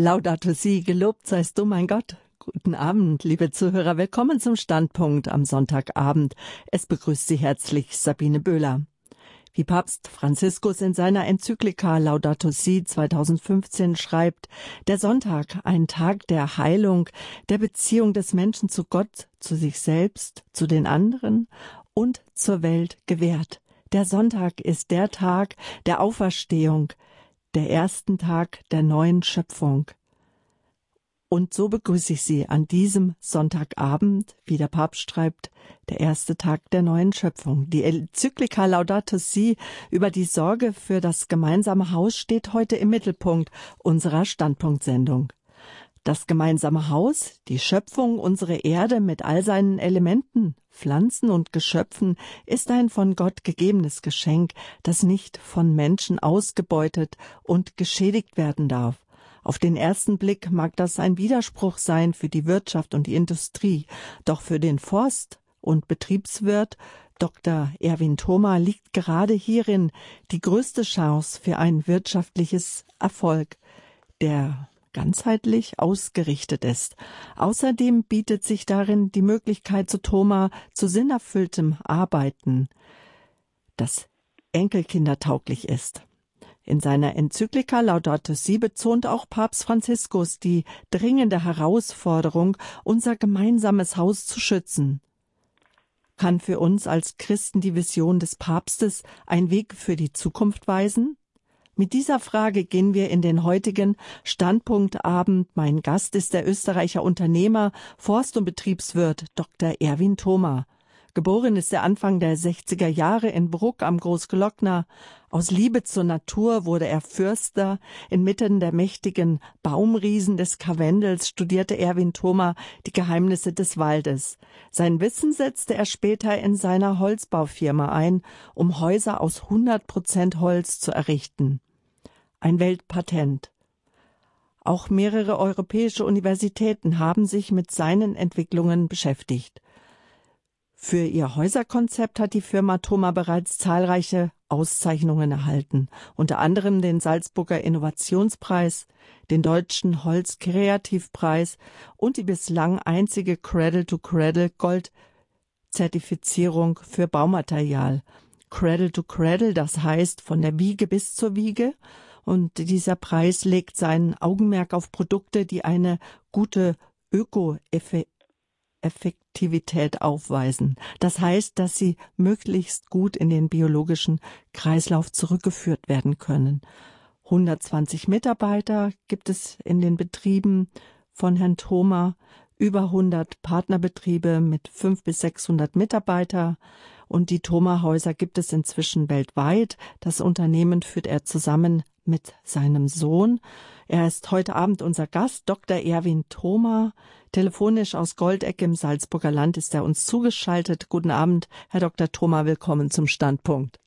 Laudato si, gelobt seist du, mein Gott. Guten Abend, liebe Zuhörer. Willkommen zum Standpunkt am Sonntagabend. Es begrüßt Sie herzlich Sabine Böhler. Wie Papst Franziskus in seiner Enzyklika Laudato Si 2015 schreibt, der Sonntag ein Tag der Heilung, der Beziehung des Menschen zu Gott, zu sich selbst, zu den anderen und zur Welt gewährt. Der Sonntag ist der Tag der Auferstehung, der ersten Tag der neuen Schöpfung. Und so begrüße ich Sie an diesem Sonntagabend, wie der Papst schreibt, der erste Tag der neuen Schöpfung. Die Enzyklika Laudato Si über die Sorge für das gemeinsame Haus steht heute im Mittelpunkt unserer Standpunktsendung. Das gemeinsame Haus, die Schöpfung, unsere Erde mit all seinen Elementen, Pflanzen und Geschöpfen, ist ein von Gott gegebenes Geschenk, das nicht von Menschen ausgebeutet und geschädigt werden darf. Auf den ersten Blick mag das ein Widerspruch sein für die Wirtschaft und die Industrie, doch für den Forst und Betriebswirt Dr. Erwin Thoma liegt gerade hierin die größte Chance für ein wirtschaftliches Erfolg. Der ganzheitlich ausgerichtet ist. Außerdem bietet sich darin die Möglichkeit zu Thoma zu sinnerfülltem Arbeiten, das enkelkindertauglich ist. In seiner Enzyklika Laudato Si betont auch Papst Franziskus die dringende Herausforderung, unser gemeinsames Haus zu schützen. Kann für uns als Christen die Vision des Papstes ein Weg für die Zukunft weisen? Mit dieser Frage gehen wir in den heutigen Standpunktabend. Mein Gast ist der Österreicher Unternehmer, Forst- und Betriebswirt Dr. Erwin Thoma. Geboren ist er Anfang der 60er Jahre in Bruck am Großglockner. Aus Liebe zur Natur wurde er Fürster. Inmitten der mächtigen Baumriesen des Karwendels studierte Erwin Thoma die Geheimnisse des Waldes. Sein Wissen setzte er später in seiner Holzbaufirma ein, um Häuser aus 100 Prozent Holz zu errichten ein Weltpatent. Auch mehrere europäische Universitäten haben sich mit seinen Entwicklungen beschäftigt. Für ihr Häuserkonzept hat die Firma Thoma bereits zahlreiche Auszeichnungen erhalten, unter anderem den Salzburger Innovationspreis, den Deutschen Holzkreativpreis und die bislang einzige Cradle-to-Cradle Gold Zertifizierung für Baumaterial. Cradle to Cradle, das heißt von der Wiege bis zur Wiege und dieser Preis legt sein Augenmerk auf Produkte, die eine gute Öko-Effektivität aufweisen. Das heißt, dass sie möglichst gut in den biologischen Kreislauf zurückgeführt werden können. 120 Mitarbeiter gibt es in den Betrieben von Herrn Thoma, über 100 Partnerbetriebe mit 500 bis 600 Mitarbeiter. Und die Thoma-Häuser gibt es inzwischen weltweit. Das Unternehmen führt er zusammen mit seinem Sohn. Er ist heute Abend unser Gast, Dr. Erwin Thoma. Telefonisch aus Goldeck im Salzburger Land ist er uns zugeschaltet. Guten Abend, Herr Dr. Thoma, willkommen zum Standpunkt.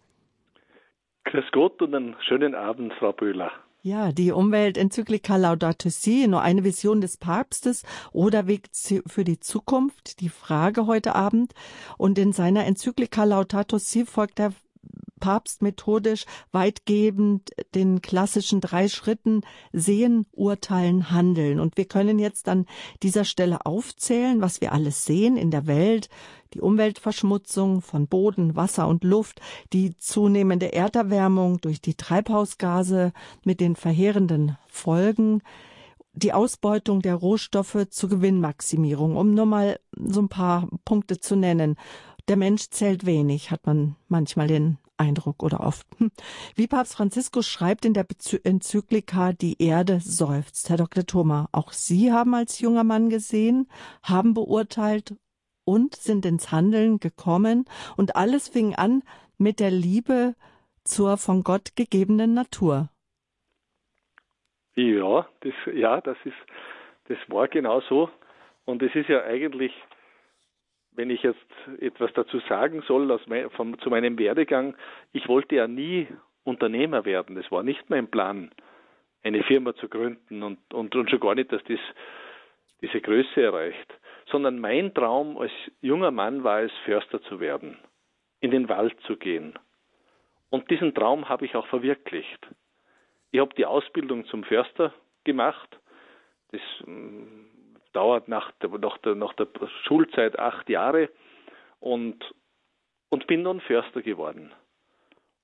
Grüß Gott und einen schönen Abend, Frau Böhler. Ja, die Umweltenzyklika Laudato Si, nur eine Vision des Papstes oder Weg für die Zukunft, die Frage heute Abend. Und in seiner Enzyklika Laudato Si folgt er Papst methodisch weitgehend den klassischen drei Schritten sehen, urteilen, handeln. Und wir können jetzt an dieser Stelle aufzählen, was wir alles sehen in der Welt, die Umweltverschmutzung von Boden, Wasser und Luft, die zunehmende Erderwärmung durch die Treibhausgase mit den verheerenden Folgen, die Ausbeutung der Rohstoffe zur Gewinnmaximierung, um nur mal so ein paar Punkte zu nennen. Der Mensch zählt wenig, hat man manchmal den Eindruck oder oft. Hm. Wie Papst Franziskus schreibt in der Enzyklika, die Erde seufzt. Herr Dr. Thoma, auch Sie haben als junger Mann gesehen, haben beurteilt und sind ins Handeln gekommen und alles fing an mit der Liebe zur von Gott gegebenen Natur. Ja, das, ja, das ist, das war genau so. Und es ist ja eigentlich wenn ich jetzt etwas dazu sagen soll mein, vom, zu meinem Werdegang, ich wollte ja nie Unternehmer werden. Das war nicht mein Plan, eine Firma zu gründen und, und, und schon gar nicht, dass das diese Größe erreicht, sondern mein Traum als junger Mann war es, Förster zu werden, in den Wald zu gehen. Und diesen Traum habe ich auch verwirklicht. Ich habe die Ausbildung zum Förster gemacht Das ähm, dauert nach der, nach, der, nach der Schulzeit acht Jahre und, und bin dann Förster geworden.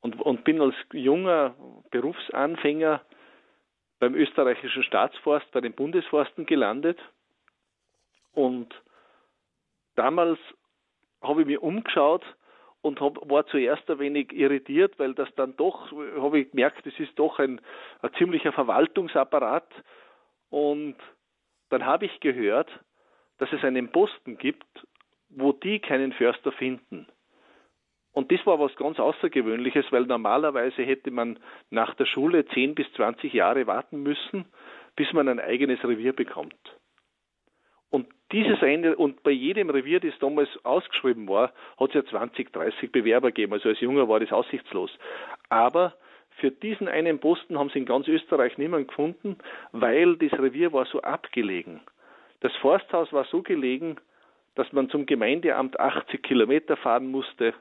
Und, und bin als junger Berufsanfänger beim österreichischen Staatsforst, bei den Bundesforsten gelandet. Und damals habe ich mich umgeschaut und hab, war zuerst ein wenig irritiert, weil das dann doch, habe ich gemerkt, es ist doch ein, ein ziemlicher Verwaltungsapparat. Und dann habe ich gehört, dass es einen Posten gibt, wo die keinen Förster finden. Und das war was ganz Außergewöhnliches, weil normalerweise hätte man nach der Schule 10 bis 20 Jahre warten müssen, bis man ein eigenes Revier bekommt. Und dieses eine, und bei jedem Revier, das damals ausgeschrieben war, hat es ja 20, 30 Bewerber gegeben. Also als Junger war das aussichtslos. Aber für diesen einen Posten haben sie in ganz Österreich niemanden gefunden, weil das Revier war so abgelegen. Das Forsthaus war so gelegen, dass man zum Gemeindeamt 80 Kilometer fahren musste.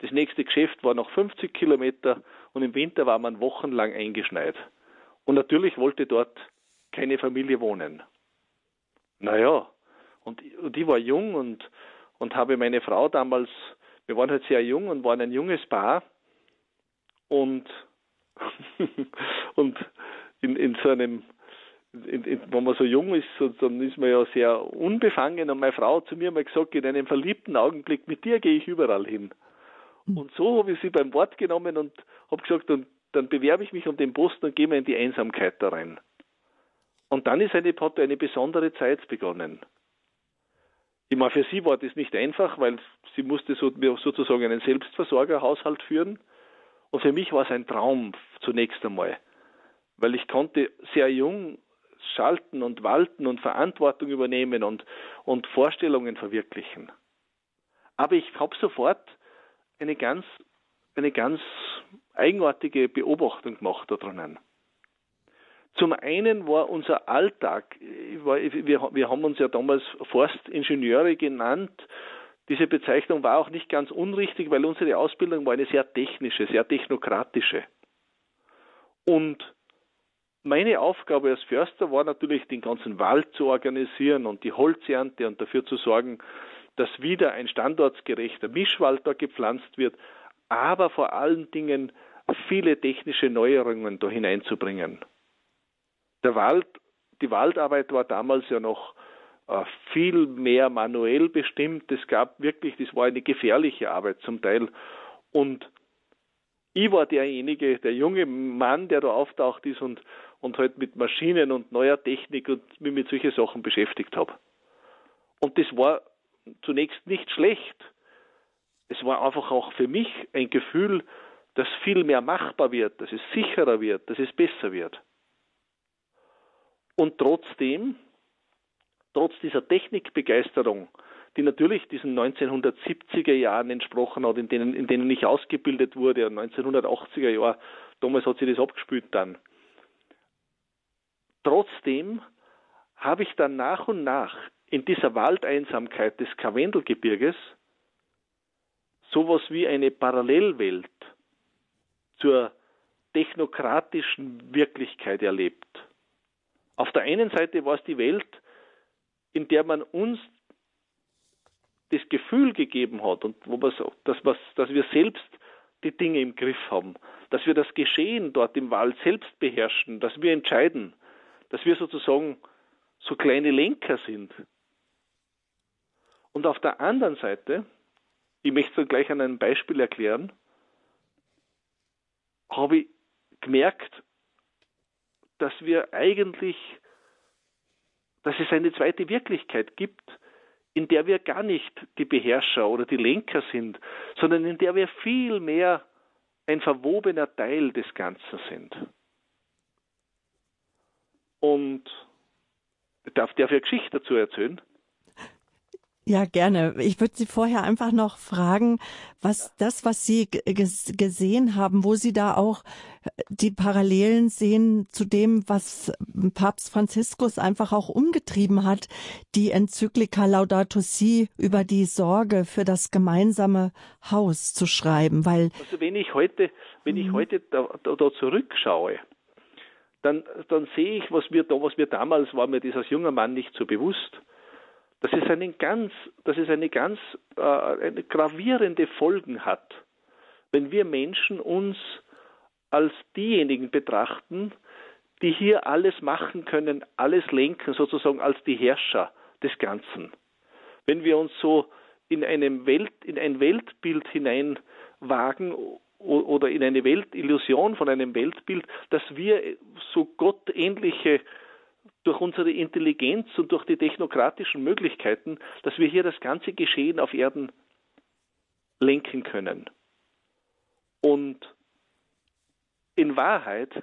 Das nächste Geschäft war noch 50 Kilometer und im Winter war man wochenlang eingeschneit. Und natürlich wollte dort keine Familie wohnen. Naja, und, und ich war jung und, und habe meine Frau damals, wir waren halt sehr jung und waren ein junges Paar und, und in, in so einem, in, in, wenn man so jung ist, so, dann ist man ja sehr unbefangen und meine Frau hat zu mir mal gesagt, in einem verliebten Augenblick, mit dir gehe ich überall hin. Hm. Und so habe ich sie beim Wort genommen und habe gesagt, und dann bewerbe ich mich um den Posten und gehe mal in die Einsamkeit da rein. Und dann ist eine, hat eine besondere Zeit begonnen. Ich meine, für sie war das nicht einfach, weil sie musste so, sozusagen einen Selbstversorgerhaushalt führen. Und für mich war es ein Traum zunächst einmal, weil ich konnte sehr jung schalten und walten und Verantwortung übernehmen und, und Vorstellungen verwirklichen. Aber ich habe sofort eine ganz, eine ganz eigenartige Beobachtung gemacht da drinnen. Zum einen war unser Alltag, wir, wir haben uns ja damals Forstingenieure genannt, diese Bezeichnung war auch nicht ganz unrichtig, weil unsere Ausbildung war eine sehr technische, sehr technokratische. Und meine Aufgabe als Förster war natürlich, den ganzen Wald zu organisieren und die Holzernte und dafür zu sorgen, dass wieder ein standortsgerechter Mischwald da gepflanzt wird, aber vor allen Dingen viele technische Neuerungen da hineinzubringen. Der Wald, die Waldarbeit war damals ja noch viel mehr manuell bestimmt. Es gab wirklich, das war eine gefährliche Arbeit zum Teil. Und ich war derjenige, der junge Mann, der da auftaucht ist und, und halt mit Maschinen und neuer Technik und mich mit solchen Sachen beschäftigt habe. Und das war zunächst nicht schlecht. Es war einfach auch für mich ein Gefühl, dass viel mehr machbar wird, dass es sicherer wird, dass es besser wird. Und trotzdem, trotz dieser Technikbegeisterung, die natürlich diesen 1970er Jahren entsprochen hat, in denen, in denen ich ausgebildet wurde, 1980er Jahr, damals hat sich das abgespült dann. Trotzdem habe ich dann nach und nach in dieser Waldeinsamkeit des Karwendelgebirges sowas wie eine Parallelwelt zur technokratischen Wirklichkeit erlebt. Auf der einen Seite war es die Welt, in der man uns das Gefühl gegeben hat und wo man so, dass, was, dass wir selbst die Dinge im Griff haben, dass wir das Geschehen dort im Wald selbst beherrschen, dass wir entscheiden, dass wir sozusagen so kleine Lenker sind. Und auf der anderen Seite, ich möchte es gleich an einem Beispiel erklären, habe ich gemerkt, dass wir eigentlich, dass es eine zweite Wirklichkeit gibt, in der wir gar nicht die Beherrscher oder die Lenker sind, sondern in der wir viel mehr ein verwobener Teil des Ganzen sind. Und darf der für Geschichte dazu erzählen? Ja, gerne. Ich würde Sie vorher einfach noch fragen, was das, was Sie gesehen haben, wo Sie da auch äh, die Parallelen sehen zu dem, was Papst Franziskus einfach auch umgetrieben hat, die Enzyklika Laudato Si über die Sorge für das gemeinsame Haus zu schreiben, weil also wenn ich heute, wenn ich mhm. heute da, da, da zurückschaue, dann, dann sehe ich, was mir, was mir damals war mir dieses junger Mann nicht so bewusst, dass es einen ganz, dass es eine ganz äh, eine gravierende Folgen hat, wenn wir Menschen uns als diejenigen betrachten, die hier alles machen können, alles lenken, sozusagen als die Herrscher des Ganzen. Wenn wir uns so in, einem Welt, in ein Weltbild hineinwagen oder in eine Weltillusion von einem Weltbild, dass wir so gottähnliche durch unsere Intelligenz und durch die technokratischen Möglichkeiten, dass wir hier das ganze Geschehen auf Erden lenken können. Und in Wahrheit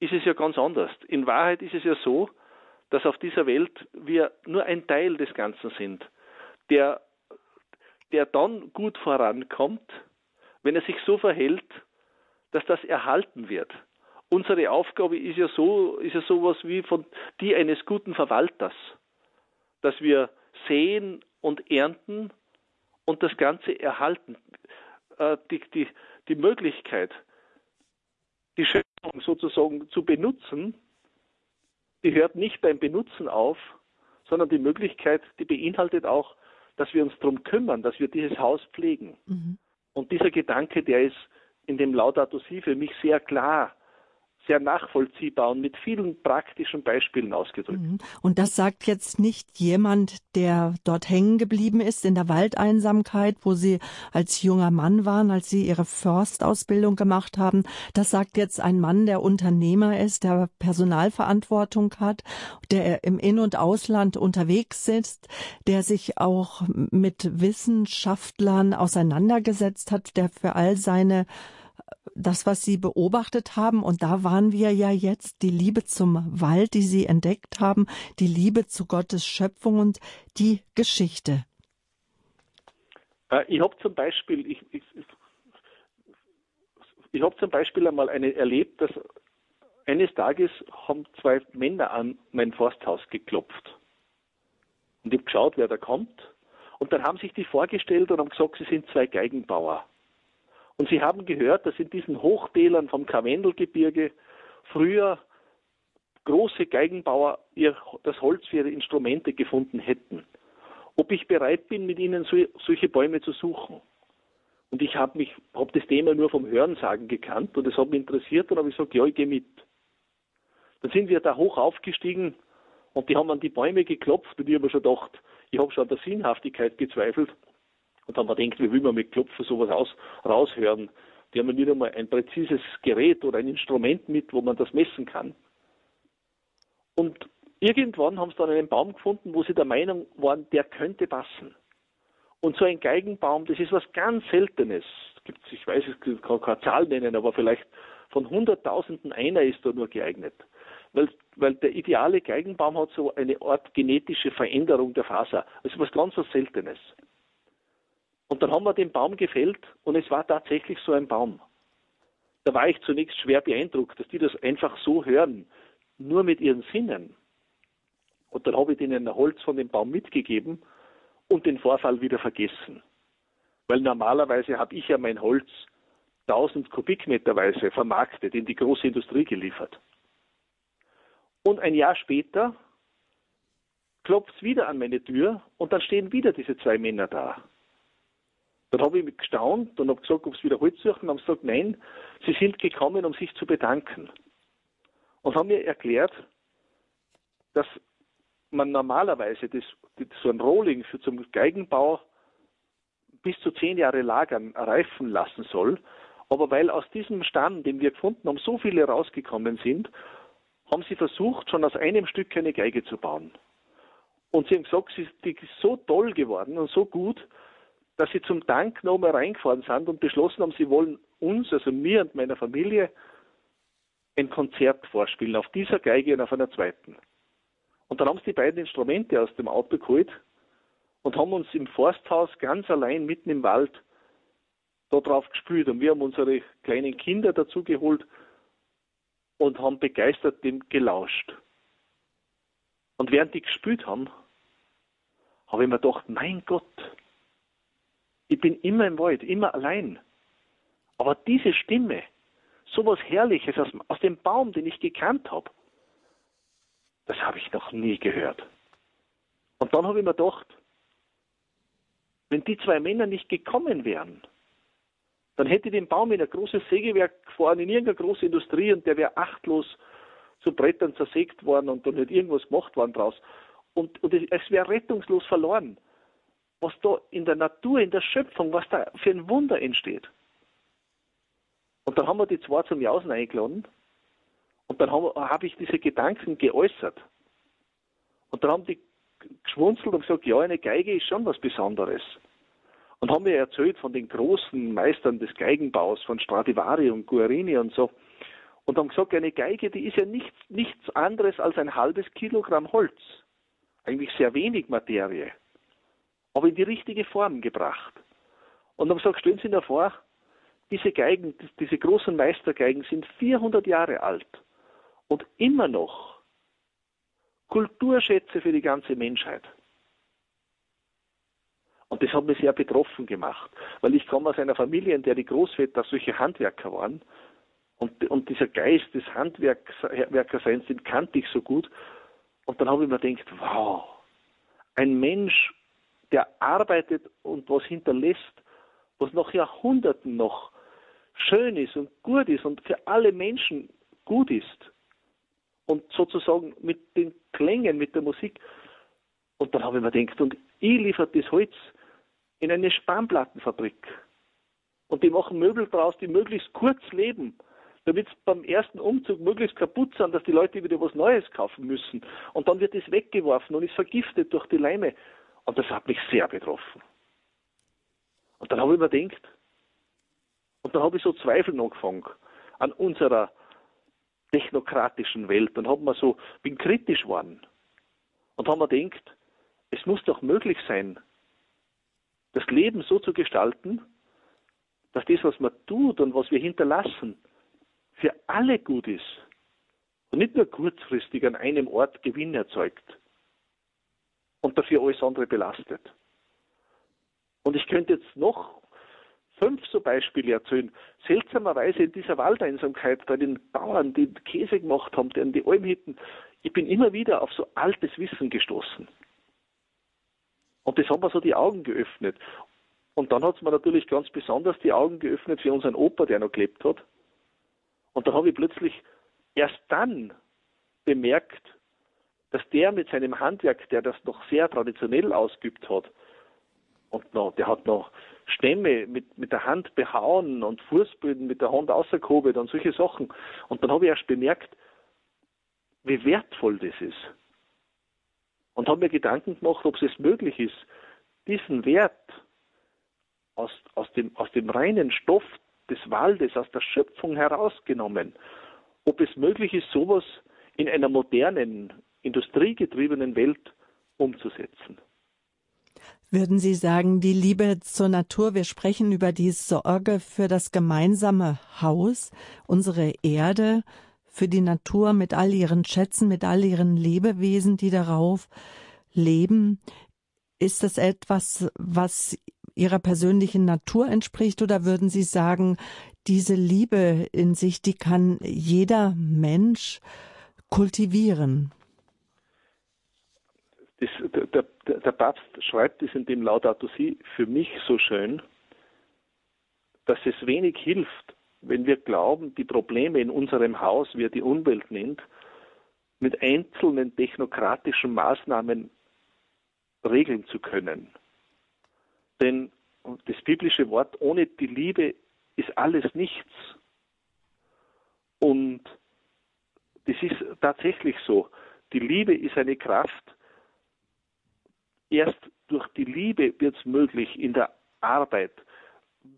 ist es ja ganz anders. In Wahrheit ist es ja so, dass auf dieser Welt wir nur ein Teil des Ganzen sind, der, der dann gut vorankommt, wenn er sich so verhält, dass das erhalten wird. Unsere Aufgabe ist ja so, ist ja sowas wie von die eines guten Verwalters, dass wir sehen und ernten und das Ganze erhalten. Äh, die, die, die Möglichkeit, die Schöpfung sozusagen zu benutzen, die hört nicht beim Benutzen auf, sondern die Möglichkeit, die beinhaltet auch, dass wir uns darum kümmern, dass wir dieses Haus pflegen. Mhm. Und dieser Gedanke, der ist in dem Laudato Si für mich sehr klar sehr nachvollziehbar und mit vielen praktischen Beispielen ausgedrückt. Mhm. Und das sagt jetzt nicht jemand, der dort hängen geblieben ist in der Waldeinsamkeit, wo Sie als junger Mann waren, als Sie Ihre Forstausbildung gemacht haben. Das sagt jetzt ein Mann, der Unternehmer ist, der Personalverantwortung hat, der im In- und Ausland unterwegs ist, der sich auch mit Wissenschaftlern auseinandergesetzt hat, der für all seine das, was Sie beobachtet haben, und da waren wir ja jetzt, die Liebe zum Wald, die Sie entdeckt haben, die Liebe zu Gottes Schöpfung und die Geschichte. Äh, ich habe zum Beispiel, ich, ich, ich habe zum Beispiel einmal eine erlebt, dass eines Tages haben zwei Männer an mein Forsthaus geklopft. Und ich habe geschaut, wer da kommt. Und dann haben sich die vorgestellt und haben gesagt, sie sind zwei Geigenbauer. Und Sie haben gehört, dass in diesen Hochtälern vom Karwendelgebirge früher große Geigenbauer ihr, das Holz für ihre Instrumente gefunden hätten. Ob ich bereit bin, mit ihnen so, solche Bäume zu suchen. Und ich habe mich, das Thema nur vom Hörensagen gekannt und es hat mich interessiert und habe ich gesagt, ja, ich gehe mit. Dann sind wir da hoch aufgestiegen und die haben an die Bäume geklopft und ich habe schon gedacht, ich habe schon an der Sinnhaftigkeit gezweifelt und dann wir gedacht, wie will man mit Klopfen sowas aus, raushören? Die haben ja nicht einmal ein präzises Gerät oder ein Instrument mit, wo man das messen kann. Und irgendwann haben sie dann einen Baum gefunden, wo sie der Meinung waren, der könnte passen. Und so ein Geigenbaum, das ist was ganz Seltenes. Ich weiß, ich kann keine Zahl nennen, aber vielleicht von Hunderttausenden einer ist da nur geeignet. Weil, weil der ideale Geigenbaum hat so eine Art genetische Veränderung der Faser. Also was ganz was Seltenes. Und dann haben wir den Baum gefällt und es war tatsächlich so ein Baum. Da war ich zunächst schwer beeindruckt, dass die das einfach so hören, nur mit ihren Sinnen. Und dann habe ich denen Holz von dem Baum mitgegeben und den Vorfall wieder vergessen. Weil normalerweise habe ich ja mein Holz 1000 Kubikmeterweise vermarktet, in die große Industrie geliefert. Und ein Jahr später klopft es wieder an meine Tür und dann stehen wieder diese zwei Männer da. Dann habe ich gestaunt und habe gesagt, ob sie wieder Holz suchen. Und haben gesagt, nein, sie sind gekommen, um sich zu bedanken. Und haben mir erklärt, dass man normalerweise das, so ein Rolling für zum Geigenbau bis zu zehn Jahre lagern, reifen lassen soll. Aber weil aus diesem Stand, den wir gefunden haben, so viele rausgekommen sind, haben sie versucht, schon aus einem Stück eine Geige zu bauen. Und sie haben gesagt, sie ist so toll geworden und so gut, dass sie zum Dank nochmal reingefahren sind und beschlossen haben, sie wollen uns, also mir und meiner Familie, ein Konzert vorspielen auf dieser Geige und auf einer zweiten. Und dann haben sie die beiden Instrumente aus dem Auto geholt und haben uns im Forsthaus ganz allein mitten im Wald darauf gespielt. Und wir haben unsere kleinen Kinder dazu geholt und haben begeistert dem gelauscht. Und während die gespielt haben, habe ich mir gedacht, mein Gott, ich bin immer im Wald, immer allein. Aber diese Stimme, sowas Herrliches aus, aus dem Baum, den ich gekannt habe. Das habe ich noch nie gehört. Und dann habe ich mir gedacht, wenn die zwei Männer nicht gekommen wären, dann hätte den Baum in ein großes Sägewerk gefahren, in irgendeine große Industrie und der wäre achtlos zu Brettern zersägt worden und dann hätte irgendwas gemacht worden draus. Und, und es wäre rettungslos verloren, was da in der Natur, in der Schöpfung, was da für ein Wunder entsteht. Und dann haben wir die zwei zum Jausen eingeladen und dann habe hab ich diese Gedanken geäußert. Und dann haben die geschwunzelt und gesagt, ja, eine Geige ist schon was Besonderes. Und haben mir erzählt von den großen Meistern des Geigenbaus, von Stradivari und Guarini und so. Und haben gesagt, eine Geige, die ist ja nichts, nichts anderes als ein halbes Kilogramm Holz. Eigentlich sehr wenig Materie. Aber in die richtige Form gebracht. Und haben gesagt, stellen Sie sich vor, diese Geigen, diese großen Meistergeigen sind 400 Jahre alt und immer noch Kulturschätze für die ganze Menschheit. Und das hat mich sehr betroffen gemacht, weil ich komme aus einer Familie, in der die Großväter solche Handwerker waren. Und, und dieser Geist des Handwerkerseins, den kannte ich so gut. Und dann habe ich mir gedacht, wow, ein Mensch, der arbeitet und was hinterlässt, was nach Jahrhunderten noch schön ist und gut ist und für alle Menschen gut ist. Und sozusagen mit den Klängen, mit der Musik. Und dann habe ich mir gedacht, und ich liefere das Holz in eine Spanplattenfabrik. Und die machen Möbel draus, die möglichst kurz leben, damit es beim ersten Umzug möglichst kaputt sind, dass die Leute wieder was Neues kaufen müssen. Und dann wird es weggeworfen und ist vergiftet durch die Leime. Und das hat mich sehr betroffen. Und dann habe ich mir gedacht, und dann habe ich so Zweifel angefangen an unserer technokratischen Welt und habe mir so, bin kritisch geworden und habe mir gedacht, es muss doch möglich sein, das Leben so zu gestalten, dass das, was man tut und was wir hinterlassen, für alle gut ist und nicht nur kurzfristig an einem Ort Gewinn erzeugt und dafür alles andere belastet. Und ich könnte jetzt noch fünf so Beispiele erzählen. Seltsamerweise in dieser Waldeinsamkeit bei den Bauern, die Käse gemacht haben, die an die Almhütten, ich bin immer wieder auf so altes Wissen gestoßen. Und das hat mir so die Augen geöffnet. Und dann hat es mir natürlich ganz besonders die Augen geöffnet für unseren Opa, der noch gelebt hat. Und da habe ich plötzlich erst dann bemerkt, dass der mit seinem Handwerk, der das noch sehr traditionell ausgeübt hat, und noch, der hat noch Stämme mit, mit der Hand behauen und Fußböden mit der Hand ausgehobelt und solche Sachen. Und dann habe ich erst bemerkt, wie wertvoll das ist und habe mir Gedanken gemacht, ob es möglich ist, diesen Wert aus, aus, dem, aus dem reinen Stoff des Waldes, aus der Schöpfung herausgenommen, ob es möglich ist, sowas in einer modernen, industriegetriebenen Welt umzusetzen. Würden Sie sagen, die Liebe zur Natur, wir sprechen über die Sorge für das gemeinsame Haus, unsere Erde, für die Natur mit all ihren Schätzen, mit all ihren Lebewesen, die darauf leben. Ist das etwas, was Ihrer persönlichen Natur entspricht oder würden Sie sagen, diese Liebe in sich, die kann jeder Mensch kultivieren? Das, der, der, der, Papst schreibt es in dem Laudato Si für mich so schön, dass es wenig hilft, wenn wir glauben, die Probleme in unserem Haus, wie er die Umwelt nennt, mit einzelnen technokratischen Maßnahmen regeln zu können. Denn das biblische Wort, ohne die Liebe ist alles nichts. Und das ist tatsächlich so. Die Liebe ist eine Kraft. Erst durch die Liebe wird es möglich, in der Arbeit,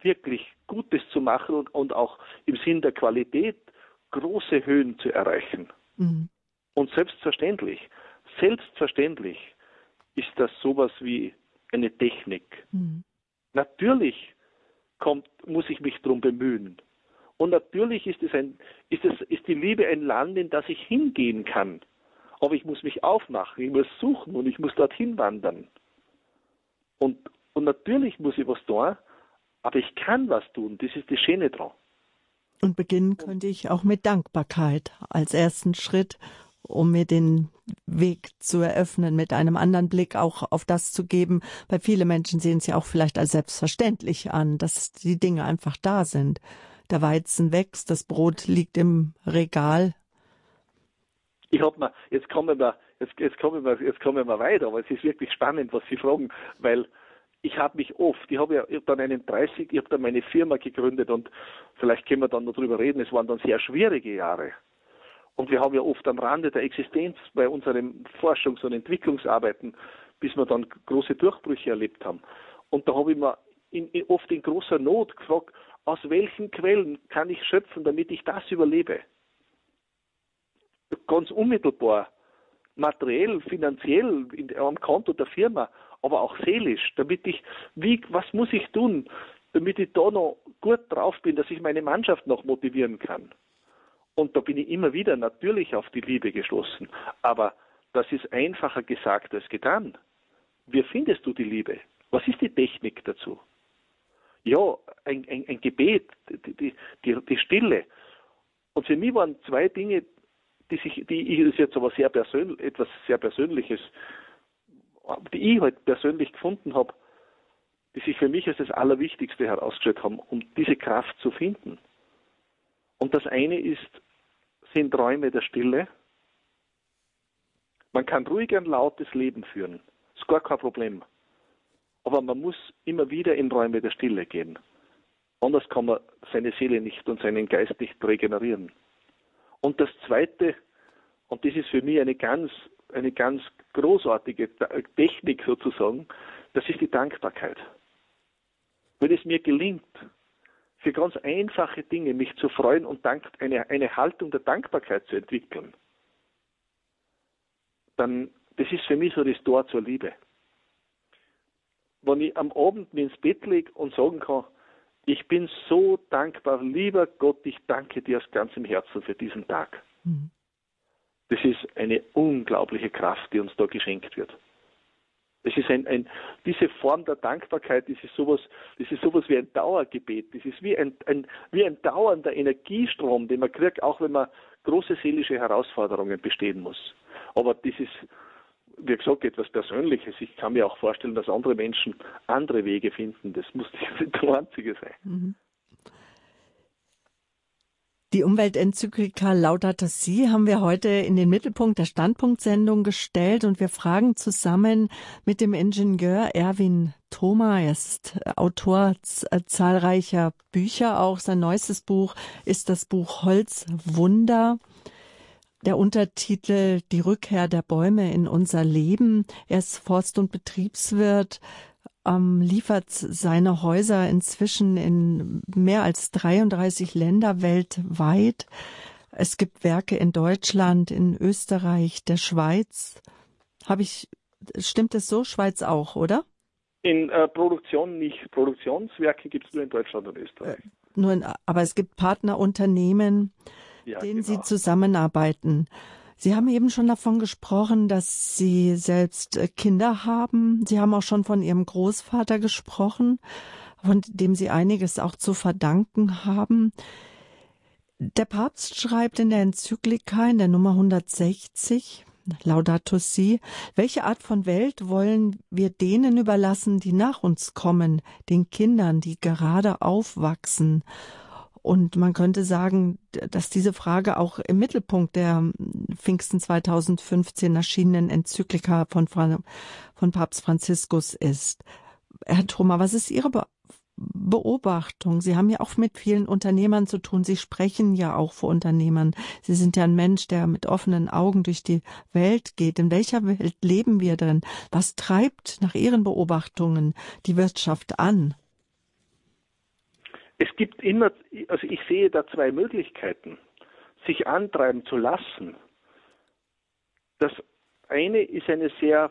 wirklich Gutes zu machen und, und auch im Sinn der Qualität große Höhen zu erreichen. Mhm. Und selbstverständlich, selbstverständlich ist das sowas wie eine Technik. Mhm. Natürlich kommt, muss ich mich darum bemühen. Und natürlich ist, es ein, ist, es, ist die Liebe ein Land, in das ich hingehen kann. Aber ich muss mich aufmachen, ich muss suchen und ich muss dorthin wandern. Und, und natürlich muss ich was tun, aber ich kann was tun, das ist das Schöne dran. Und beginnen könnte ich auch mit Dankbarkeit als ersten Schritt, um mir den Weg zu eröffnen, mit einem anderen Blick auch auf das zu geben. Weil viele Menschen sehen es ja auch vielleicht als selbstverständlich an, dass die Dinge einfach da sind. Der Weizen wächst, das Brot liegt im Regal. Ich hab mal, jetzt kommen wir, jetzt, jetzt kommen wir, jetzt kommen wir weiter, aber es ist wirklich spannend, was Sie fragen, weil ich habe mich oft, ich habe ja ich hab dann einen 30, ich habe dann meine Firma gegründet und vielleicht können wir dann noch drüber reden, es waren dann sehr schwierige Jahre. Und wir haben ja oft am Rande der Existenz bei unseren Forschungs- und Entwicklungsarbeiten, bis wir dann große Durchbrüche erlebt haben. Und da habe ich mir in, in, oft in großer Not gefragt, aus welchen Quellen kann ich schöpfen, damit ich das überlebe? Ganz unmittelbar, materiell, finanziell, in, am Konto der Firma, aber auch seelisch, damit ich, wie, was muss ich tun, damit ich da noch gut drauf bin, dass ich meine Mannschaft noch motivieren kann. Und da bin ich immer wieder natürlich auf die Liebe geschlossen. Aber das ist einfacher gesagt als getan. Wie findest du die Liebe? Was ist die Technik dazu? Ja, ein, ein, ein Gebet, die, die, die, Stille. Und für mich waren zwei Dinge, die sich, die ich ist jetzt aber sehr persönlich, etwas sehr Persönliches, die ich halt persönlich gefunden habe, die sich für mich als das Allerwichtigste herausgestellt haben, um diese Kraft zu finden. Und das eine ist sind Räume der Stille. Man kann ruhig ein lautes Leben führen. Ist gar kein Problem. Aber man muss immer wieder in Räume der Stille gehen. Anders kann man seine Seele nicht und seinen Geist nicht regenerieren. Und das Zweite, und das ist für mich eine ganz, eine ganz großartige Technik sozusagen, das ist die Dankbarkeit. Wenn es mir gelingt, für ganz einfache Dinge mich zu freuen und eine, eine Haltung der Dankbarkeit zu entwickeln, dann, das ist für mich so das Tor zur Liebe. Wenn ich am Abend mir ins Bett lege und sagen kann, ich bin so dankbar, lieber Gott, ich danke dir aus ganzem Herzen für diesen Tag. Mhm. Das ist eine unglaubliche Kraft, die uns da geschenkt wird. Das ist ein, ein, diese Form der Dankbarkeit, das ist sowas, das ist sowas wie ein Dauergebet. Das ist wie ein, ein, wie ein dauernder Energiestrom, den man kriegt, auch wenn man große seelische Herausforderungen bestehen muss. Aber das ist, wie gesagt, etwas Persönliches. Ich kann mir auch vorstellen, dass andere Menschen andere Wege finden. Das muss nicht der einzige sein. Mhm. Die Umweltenzyklika Laudato Si haben wir heute in den Mittelpunkt der Standpunktsendung gestellt und wir fragen zusammen mit dem Ingenieur Erwin Thoma. Er ist Autor zahlreicher Bücher. Auch sein neuestes Buch ist das Buch Holzwunder. Der Untertitel Die Rückkehr der Bäume in unser Leben. Er ist Forst- und Betriebswirt, ähm, liefert seine Häuser inzwischen in mehr als 33 Länder weltweit. Es gibt Werke in Deutschland, in Österreich, der Schweiz. Habe ich, stimmt es so? Schweiz auch, oder? In äh, Produktion nicht. Produktionswerke gibt es nur in Deutschland und Österreich. Äh, nur in, aber es gibt Partnerunternehmen, ja, denen genau. Sie zusammenarbeiten. Sie haben eben schon davon gesprochen, dass Sie selbst äh, Kinder haben. Sie haben auch schon von Ihrem Großvater gesprochen, von dem Sie einiges auch zu verdanken haben. Der Papst schreibt in der Enzyklika in der Nummer 160, Laudato Si, welche Art von Welt wollen wir denen überlassen, die nach uns kommen, den Kindern, die gerade aufwachsen? Und man könnte sagen, dass diese Frage auch im Mittelpunkt der Pfingsten 2015 erschienenen Enzyklika von, von Papst Franziskus ist. Herr Thoma, was ist Ihre Be Beobachtung? Sie haben ja auch mit vielen Unternehmern zu tun. Sie sprechen ja auch vor Unternehmern. Sie sind ja ein Mensch, der mit offenen Augen durch die Welt geht. In welcher Welt leben wir denn? Was treibt nach Ihren Beobachtungen die Wirtschaft an? Es gibt immer, also ich sehe da zwei Möglichkeiten, sich antreiben zu lassen. Das eine ist eine sehr,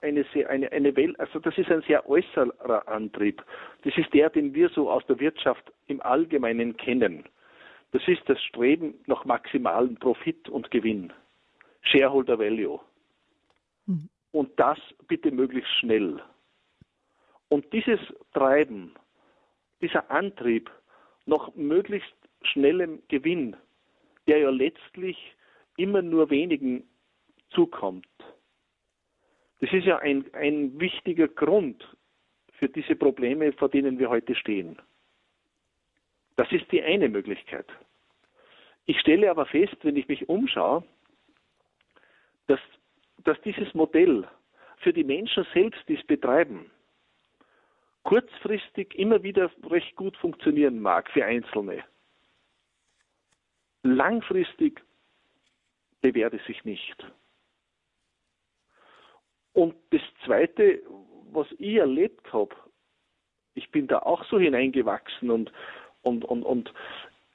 eine sehr, eine, eine Welt, also das ist ein sehr äußerer Antrieb. Das ist der, den wir so aus der Wirtschaft im Allgemeinen kennen. Das ist das Streben nach maximalen Profit und Gewinn. Shareholder Value. Mhm. Und das bitte möglichst schnell. Und dieses Treiben dieser Antrieb noch möglichst schnellem Gewinn, der ja letztlich immer nur wenigen zukommt. Das ist ja ein, ein wichtiger Grund für diese Probleme, vor denen wir heute stehen. Das ist die eine Möglichkeit. Ich stelle aber fest, wenn ich mich umschaue, dass, dass dieses Modell für die Menschen selbst, die es betreiben, kurzfristig immer wieder recht gut funktionieren mag für Einzelne. Langfristig bewährt es sich nicht. Und das Zweite, was ich erlebt habe, ich bin da auch so hineingewachsen und, und, und, und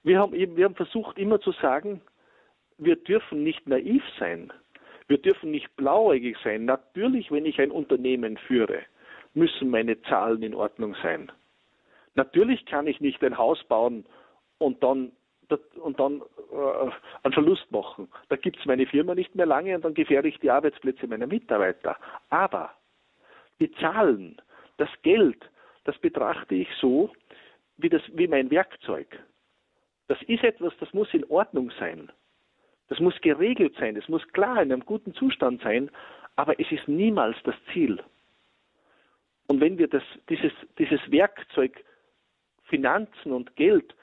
wir, haben, wir haben versucht immer zu sagen, wir dürfen nicht naiv sein. Wir dürfen nicht blauäugig sein. Natürlich, wenn ich ein Unternehmen führe, müssen meine Zahlen in Ordnung sein. Natürlich kann ich nicht ein Haus bauen und dann, und dann äh, einen Verlust machen. Da gibt es meine Firma nicht mehr lange und dann gefährde ich die Arbeitsplätze meiner Mitarbeiter. Aber die Zahlen, das Geld, das betrachte ich so wie, das, wie mein Werkzeug. Das ist etwas, das muss in Ordnung sein. Das muss geregelt sein, es muss klar in einem guten Zustand sein, aber es ist niemals das Ziel. Und wenn wir das, dieses, dieses Werkzeug Finanzen und Geld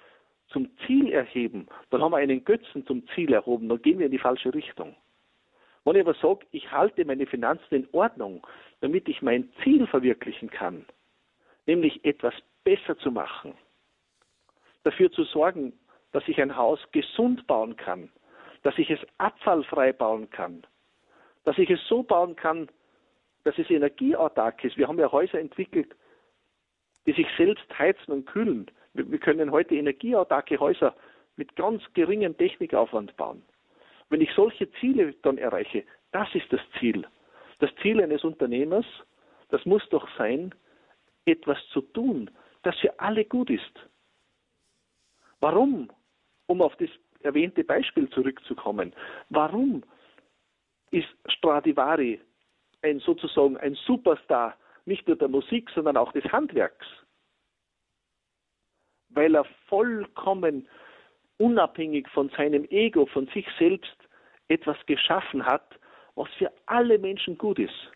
zum Ziel erheben, dann haben wir einen Götzen zum Ziel erhoben, dann gehen wir in die falsche Richtung. Wenn ich aber sage, ich halte meine Finanzen in Ordnung, damit ich mein Ziel verwirklichen kann, nämlich etwas besser zu machen, dafür zu sorgen, dass ich ein Haus gesund bauen kann, dass ich es abfallfrei bauen kann, dass ich es so bauen kann, dass es energieautark ist. Wir haben ja Häuser entwickelt, die sich selbst heizen und kühlen. Wir können heute energieautarke Häuser mit ganz geringem Technikaufwand bauen. Wenn ich solche Ziele dann erreiche, das ist das Ziel. Das Ziel eines Unternehmers, das muss doch sein, etwas zu tun, das für alle gut ist. Warum? Um auf das erwähnte Beispiel zurückzukommen. Warum ist Stradivari ein sozusagen ein Superstar nicht nur der Musik, sondern auch des Handwerks? Weil er vollkommen unabhängig von seinem Ego, von sich selbst etwas geschaffen hat, was für alle Menschen gut ist.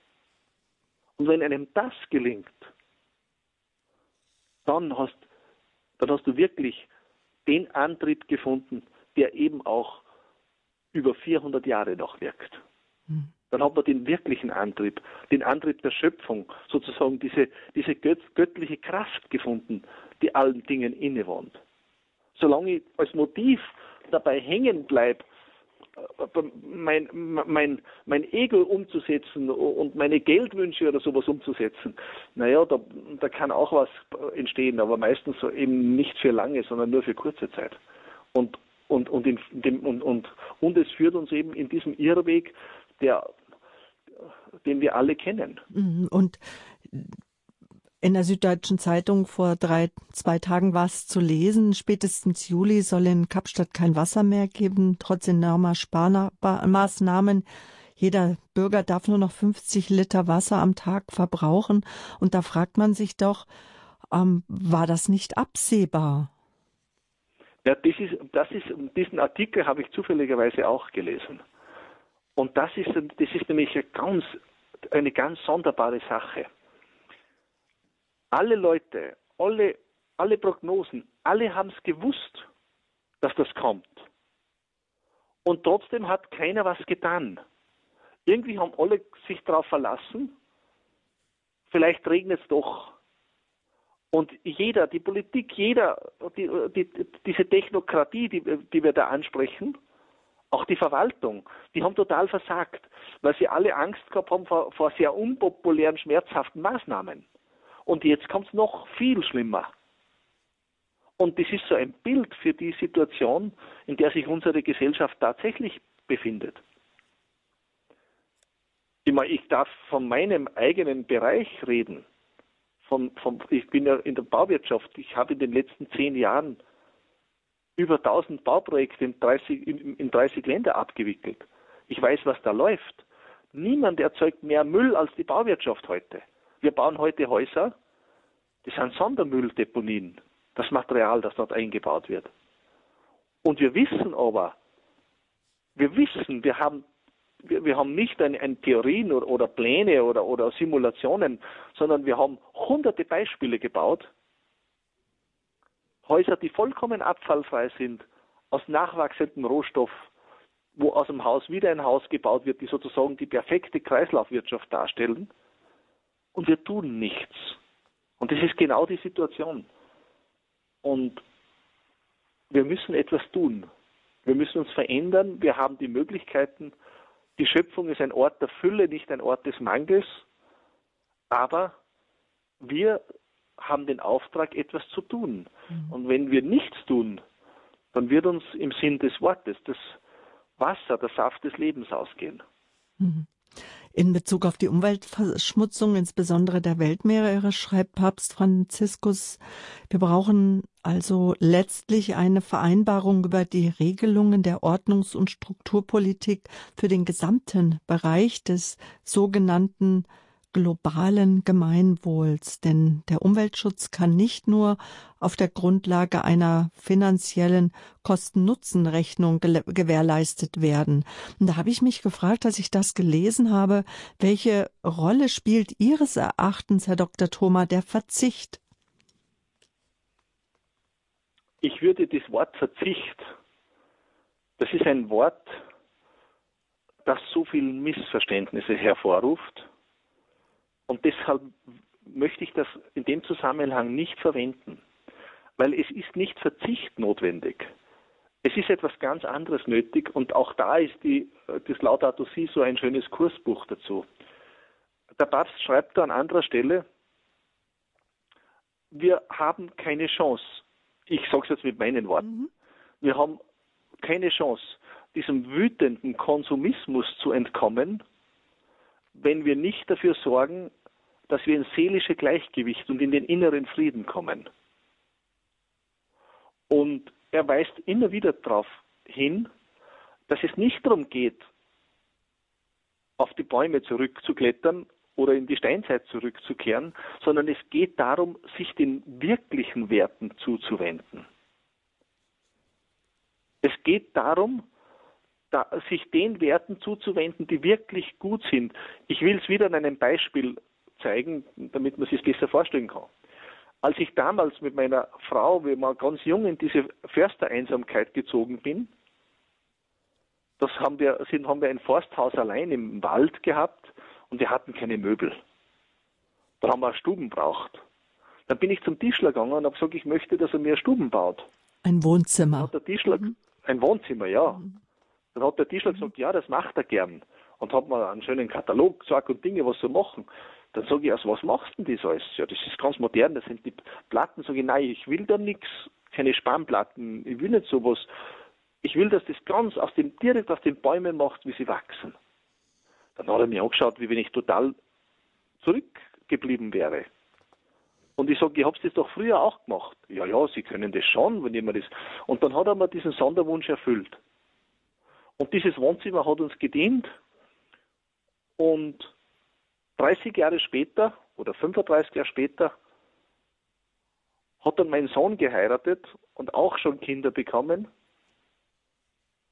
Und wenn einem das gelingt, dann hast, dann hast du wirklich den Antrieb gefunden, der eben auch über 400 Jahre noch wirkt. Mhm. Dann hat man den wirklichen Antrieb, den Antrieb der Schöpfung, sozusagen diese, diese göttliche Kraft gefunden, die allen Dingen innewohnt. Solange ich als Motiv dabei hängen bleibe, äh, mein, mein, mein Ego umzusetzen und meine Geldwünsche oder sowas umzusetzen, naja, da, da kann auch was entstehen, aber meistens so eben nicht für lange, sondern nur für kurze Zeit. Und, und, und, in dem, und, und, und es führt uns eben in diesem Irrweg, der, den wir alle kennen. Mhm. Und in der Süddeutschen Zeitung vor drei, zwei Tagen war es zu lesen, spätestens Juli soll in Kapstadt kein Wasser mehr geben, trotz enormer Sparmaßnahmen. Jeder Bürger darf nur noch 50 Liter Wasser am Tag verbrauchen. Und da fragt man sich doch, ähm, war das nicht absehbar? Ja, das ist, das ist, diesen Artikel habe ich zufälligerweise auch gelesen. Und das ist, das ist nämlich eine ganz, eine ganz sonderbare Sache. Alle Leute, alle, alle Prognosen, alle haben es gewusst, dass das kommt. Und trotzdem hat keiner was getan. Irgendwie haben alle sich darauf verlassen, vielleicht regnet es doch. Und jeder, die Politik, jeder, die, die, diese Technokratie, die, die wir da ansprechen, auch die Verwaltung, die haben total versagt, weil sie alle Angst gehabt haben vor, vor sehr unpopulären, schmerzhaften Maßnahmen. Und jetzt kommt es noch viel schlimmer. Und das ist so ein Bild für die Situation, in der sich unsere Gesellschaft tatsächlich befindet. Ich, meine, ich darf von meinem eigenen Bereich reden von, von, ich bin ja in der Bauwirtschaft, ich habe in den letzten zehn Jahren über 1000 Bauprojekte in 30, in, in 30 Länder abgewickelt. Ich weiß, was da läuft. Niemand erzeugt mehr Müll als die Bauwirtschaft heute. Wir bauen heute Häuser, die sind Sondermülldeponien, das Material, das dort eingebaut wird. Und wir wissen aber, wir wissen, wir haben, wir, wir haben nicht ein, ein Theorien oder, oder Pläne oder, oder Simulationen, sondern wir haben hunderte Beispiele gebaut. Häuser, die vollkommen abfallfrei sind, aus nachwachsendem Rohstoff, wo aus dem Haus wieder ein Haus gebaut wird, die sozusagen die perfekte Kreislaufwirtschaft darstellen. Und wir tun nichts. Und das ist genau die Situation. Und wir müssen etwas tun. Wir müssen uns verändern. Wir haben die Möglichkeiten. Die Schöpfung ist ein Ort der Fülle, nicht ein Ort des Mangels. Aber wir haben den Auftrag, etwas zu tun. Mhm. Und wenn wir nichts tun, dann wird uns im Sinn des Wortes das Wasser, der Saft des Lebens ausgehen. Mhm. In Bezug auf die Umweltverschmutzung, insbesondere der Weltmeere, schreibt Papst Franziskus, wir brauchen also letztlich eine Vereinbarung über die Regelungen der Ordnungs- und Strukturpolitik für den gesamten Bereich des sogenannten globalen Gemeinwohls. Denn der Umweltschutz kann nicht nur auf der Grundlage einer finanziellen Kosten-Nutzen-Rechnung gewährleistet werden. Und da habe ich mich gefragt, als ich das gelesen habe, welche Rolle spielt Ihres Erachtens, Herr Dr. Thoma, der Verzicht? Ich würde das Wort Verzicht, das ist ein Wort, das so viele Missverständnisse hervorruft und deshalb möchte ich das in dem Zusammenhang nicht verwenden, weil es ist nicht Verzicht notwendig. Es ist etwas ganz anderes nötig und auch da ist die, das Laudato Si so ein schönes Kursbuch dazu. Der Papst schreibt da an anderer Stelle, wir haben keine Chance, ich sage es jetzt mit meinen Worten, mhm. wir haben keine Chance, diesem wütenden Konsumismus zu entkommen, wenn wir nicht dafür sorgen, dass wir ins seelische Gleichgewicht und in den inneren Frieden kommen. Und er weist immer wieder darauf hin, dass es nicht darum geht, auf die Bäume zurückzuklettern oder in die Steinzeit zurückzukehren, sondern es geht darum, sich den wirklichen Werten zuzuwenden. Es geht darum, da, sich den Werten zuzuwenden, die wirklich gut sind. Ich will es wieder an einem Beispiel zeigen, damit man sich es besser vorstellen kann. Als ich damals mit meiner Frau, wie mal ganz jung in diese Förstereinsamkeit gezogen bin, das haben wir, sind, haben wir ein Forsthaus allein im Wald gehabt und wir hatten keine Möbel. Da haben wir Stuben braucht. Dann bin ich zum Tischler gegangen und habe gesagt, ich möchte, dass er mir Stuben baut. Ein Wohnzimmer. Hat der Tischler, mhm. Ein Wohnzimmer, ja. Mhm. Dann hat der Tischler gesagt, ja, das macht er gern. Und hat mir einen schönen Katalog gesagt und Dinge, was sie machen. Dann sage ich, also was machst du denn das alles? Ja, das ist ganz modern, das sind die Platten. Sage ich, nein, ich will da nichts, keine Spannplatten, ich will nicht sowas. Ich will, dass das ganz aus dem, direkt aus den Bäumen macht, wie sie wachsen. Dann hat er mir angeschaut, wie wenn ich total zurückgeblieben wäre. Und ich sage, ich habe das doch früher auch gemacht. Ja, ja, Sie können das schon, wenn ich mir das. Und dann hat er mir diesen Sonderwunsch erfüllt. Und dieses Wohnzimmer hat uns gedient. Und 30 Jahre später oder 35 Jahre später hat dann mein Sohn geheiratet und auch schon Kinder bekommen.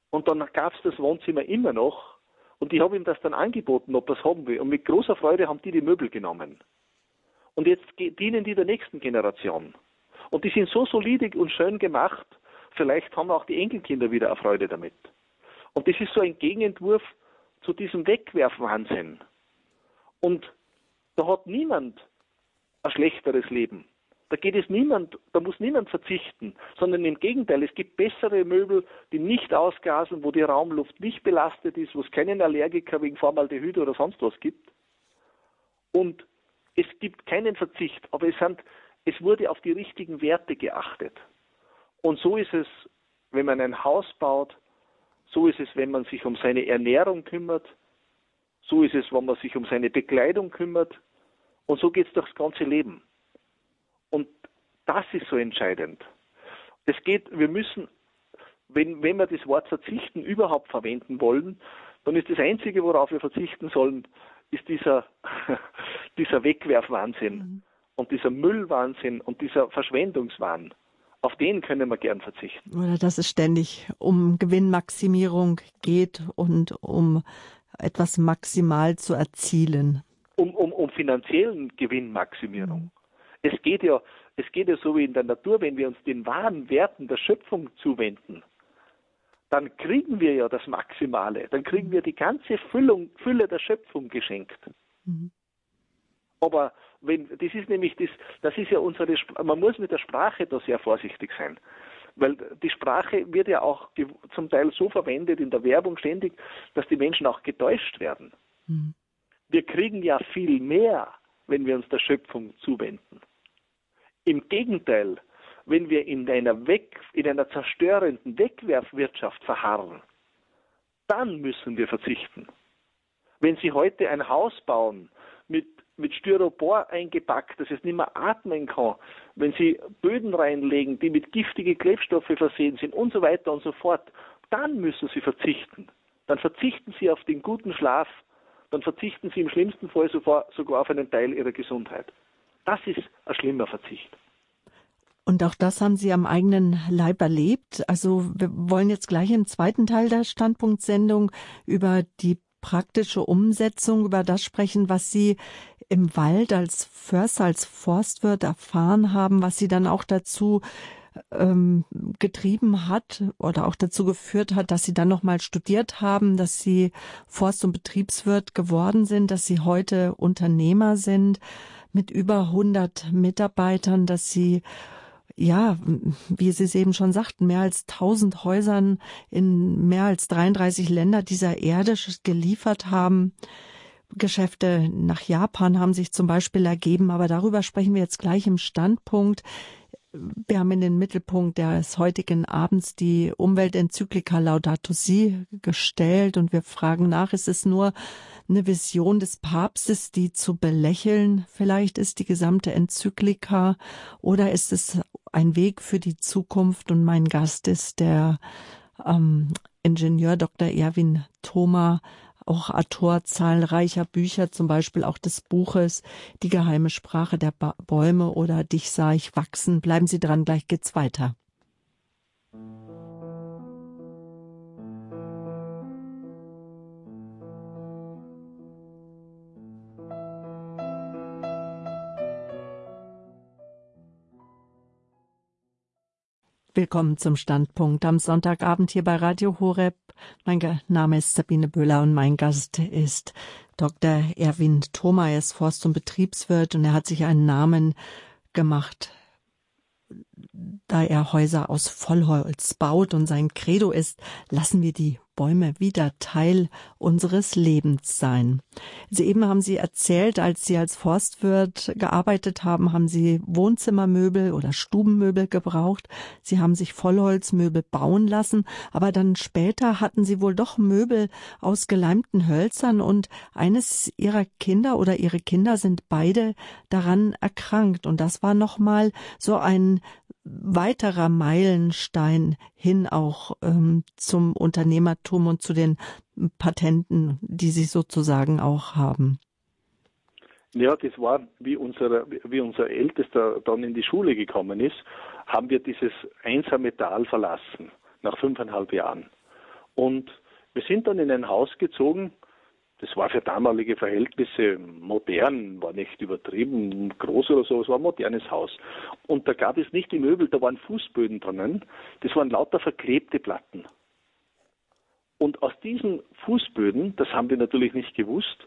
Und dann gab es das Wohnzimmer immer noch. Und ich habe ihm das dann angeboten, ob er es haben will. Und mit großer Freude haben die die Möbel genommen. Und jetzt dienen die der nächsten Generation. Und die sind so solide und schön gemacht, vielleicht haben auch die Enkelkinder wieder eine Freude damit. Und das ist so ein Gegenentwurf zu diesem Wegwerfwahnsinn. Und da hat niemand ein schlechteres Leben. Da geht es niemand, da muss niemand verzichten, sondern im Gegenteil, es gibt bessere Möbel, die nicht ausgasen, wo die Raumluft nicht belastet ist, wo es keinen Allergiker wegen Formaldehyd oder sonst was gibt. Und es gibt keinen Verzicht, aber es, sind, es wurde auf die richtigen Werte geachtet. Und so ist es, wenn man ein Haus baut, so ist es, wenn man sich um seine Ernährung kümmert, so ist es, wenn man sich um seine Bekleidung kümmert. Und so geht es durchs ganze Leben. Und das ist so entscheidend. Es geht, wir müssen, wenn, wenn wir das Wort verzichten überhaupt verwenden wollen, dann ist das Einzige, worauf wir verzichten sollen, ist dieser, dieser Wegwerfwahnsinn mhm. und dieser Müllwahnsinn und dieser Verschwendungswahn. Auf den können wir gern verzichten. Oder dass es ständig um Gewinnmaximierung geht und um etwas maximal zu erzielen. Um, um, um finanziellen Gewinnmaximierung. Mhm. Es geht ja, es geht ja so wie in der Natur, wenn wir uns den wahren Werten der Schöpfung zuwenden, dann kriegen wir ja das Maximale, dann kriegen wir die ganze Füllung, Fülle der Schöpfung geschenkt. Mhm. Aber wenn, das ist nämlich das, das ist ja unsere, man muss mit der Sprache da sehr vorsichtig sein. Weil die Sprache wird ja auch zum Teil so verwendet in der Werbung ständig, dass die Menschen auch getäuscht werden. Mhm. Wir kriegen ja viel mehr, wenn wir uns der Schöpfung zuwenden. Im Gegenteil, wenn wir in einer, Weg, in einer zerstörenden Wegwerfwirtschaft verharren, dann müssen wir verzichten. Wenn Sie heute ein Haus bauen mit Styropor eingepackt, dass es nicht mehr atmen kann, wenn Sie Böden reinlegen, die mit giftigen Klebstoffe versehen sind und so weiter und so fort, dann müssen Sie verzichten. Dann verzichten Sie auf den guten Schlaf, dann verzichten Sie im schlimmsten Fall sogar auf einen Teil Ihrer Gesundheit. Das ist ein schlimmer Verzicht. Und auch das haben Sie am eigenen Leib erlebt. Also wir wollen jetzt gleich im zweiten Teil der Standpunktsendung über die praktische Umsetzung, über das sprechen, was Sie im Wald als Förster, als Forstwirt erfahren haben, was Sie dann auch dazu ähm, getrieben hat oder auch dazu geführt hat, dass Sie dann nochmal studiert haben, dass Sie Forst- und Betriebswirt geworden sind, dass Sie heute Unternehmer sind mit über 100 Mitarbeitern, dass Sie ja, wie Sie es eben schon sagten, mehr als 1000 Häusern in mehr als 33 Länder dieser Erde geliefert haben. Geschäfte nach Japan haben sich zum Beispiel ergeben, aber darüber sprechen wir jetzt gleich im Standpunkt. Wir haben in den Mittelpunkt des heutigen Abends die Umweltenzyklika Laudato Si gestellt und wir fragen nach, ist es nur eine Vision des Papstes, die zu belächeln vielleicht ist, die gesamte Enzyklika, oder ist es ein Weg für die Zukunft? Und mein Gast ist der ähm, Ingenieur Dr. Erwin Thoma, auch Autor zahlreicher Bücher, zum Beispiel auch des Buches Die geheime Sprache der ba Bäume oder Dich sah ich wachsen. Bleiben Sie dran, gleich geht's weiter. Willkommen zum Standpunkt am Sonntagabend hier bei Radio Horeb. Mein Name ist Sabine Böhler und mein Gast ist Dr. Erwin Thoma. Er ist Forst- und Betriebswirt und er hat sich einen Namen gemacht da er Häuser aus Vollholz baut und sein Credo ist, lassen wir die Bäume wieder Teil unseres Lebens sein. Sie eben haben Sie erzählt, als Sie als Forstwirt gearbeitet haben, haben Sie Wohnzimmermöbel oder Stubenmöbel gebraucht. Sie haben sich Vollholzmöbel bauen lassen, aber dann später hatten Sie wohl doch Möbel aus geleimten Hölzern und eines Ihrer Kinder oder Ihre Kinder sind beide daran erkrankt und das war nochmal so ein weiterer Meilenstein hin auch ähm, zum Unternehmertum und zu den Patenten, die Sie sozusagen auch haben. Ja, das war, wie unser, wie unser Ältester dann in die Schule gekommen ist, haben wir dieses einsame Tal verlassen, nach fünfeinhalb Jahren. Und wir sind dann in ein Haus gezogen, das war für damalige Verhältnisse modern, war nicht übertrieben groß oder so, es war ein modernes Haus. Und da gab es nicht die Möbel, da waren Fußböden drinnen, das waren lauter verklebte Platten. Und aus diesen Fußböden, das haben wir natürlich nicht gewusst,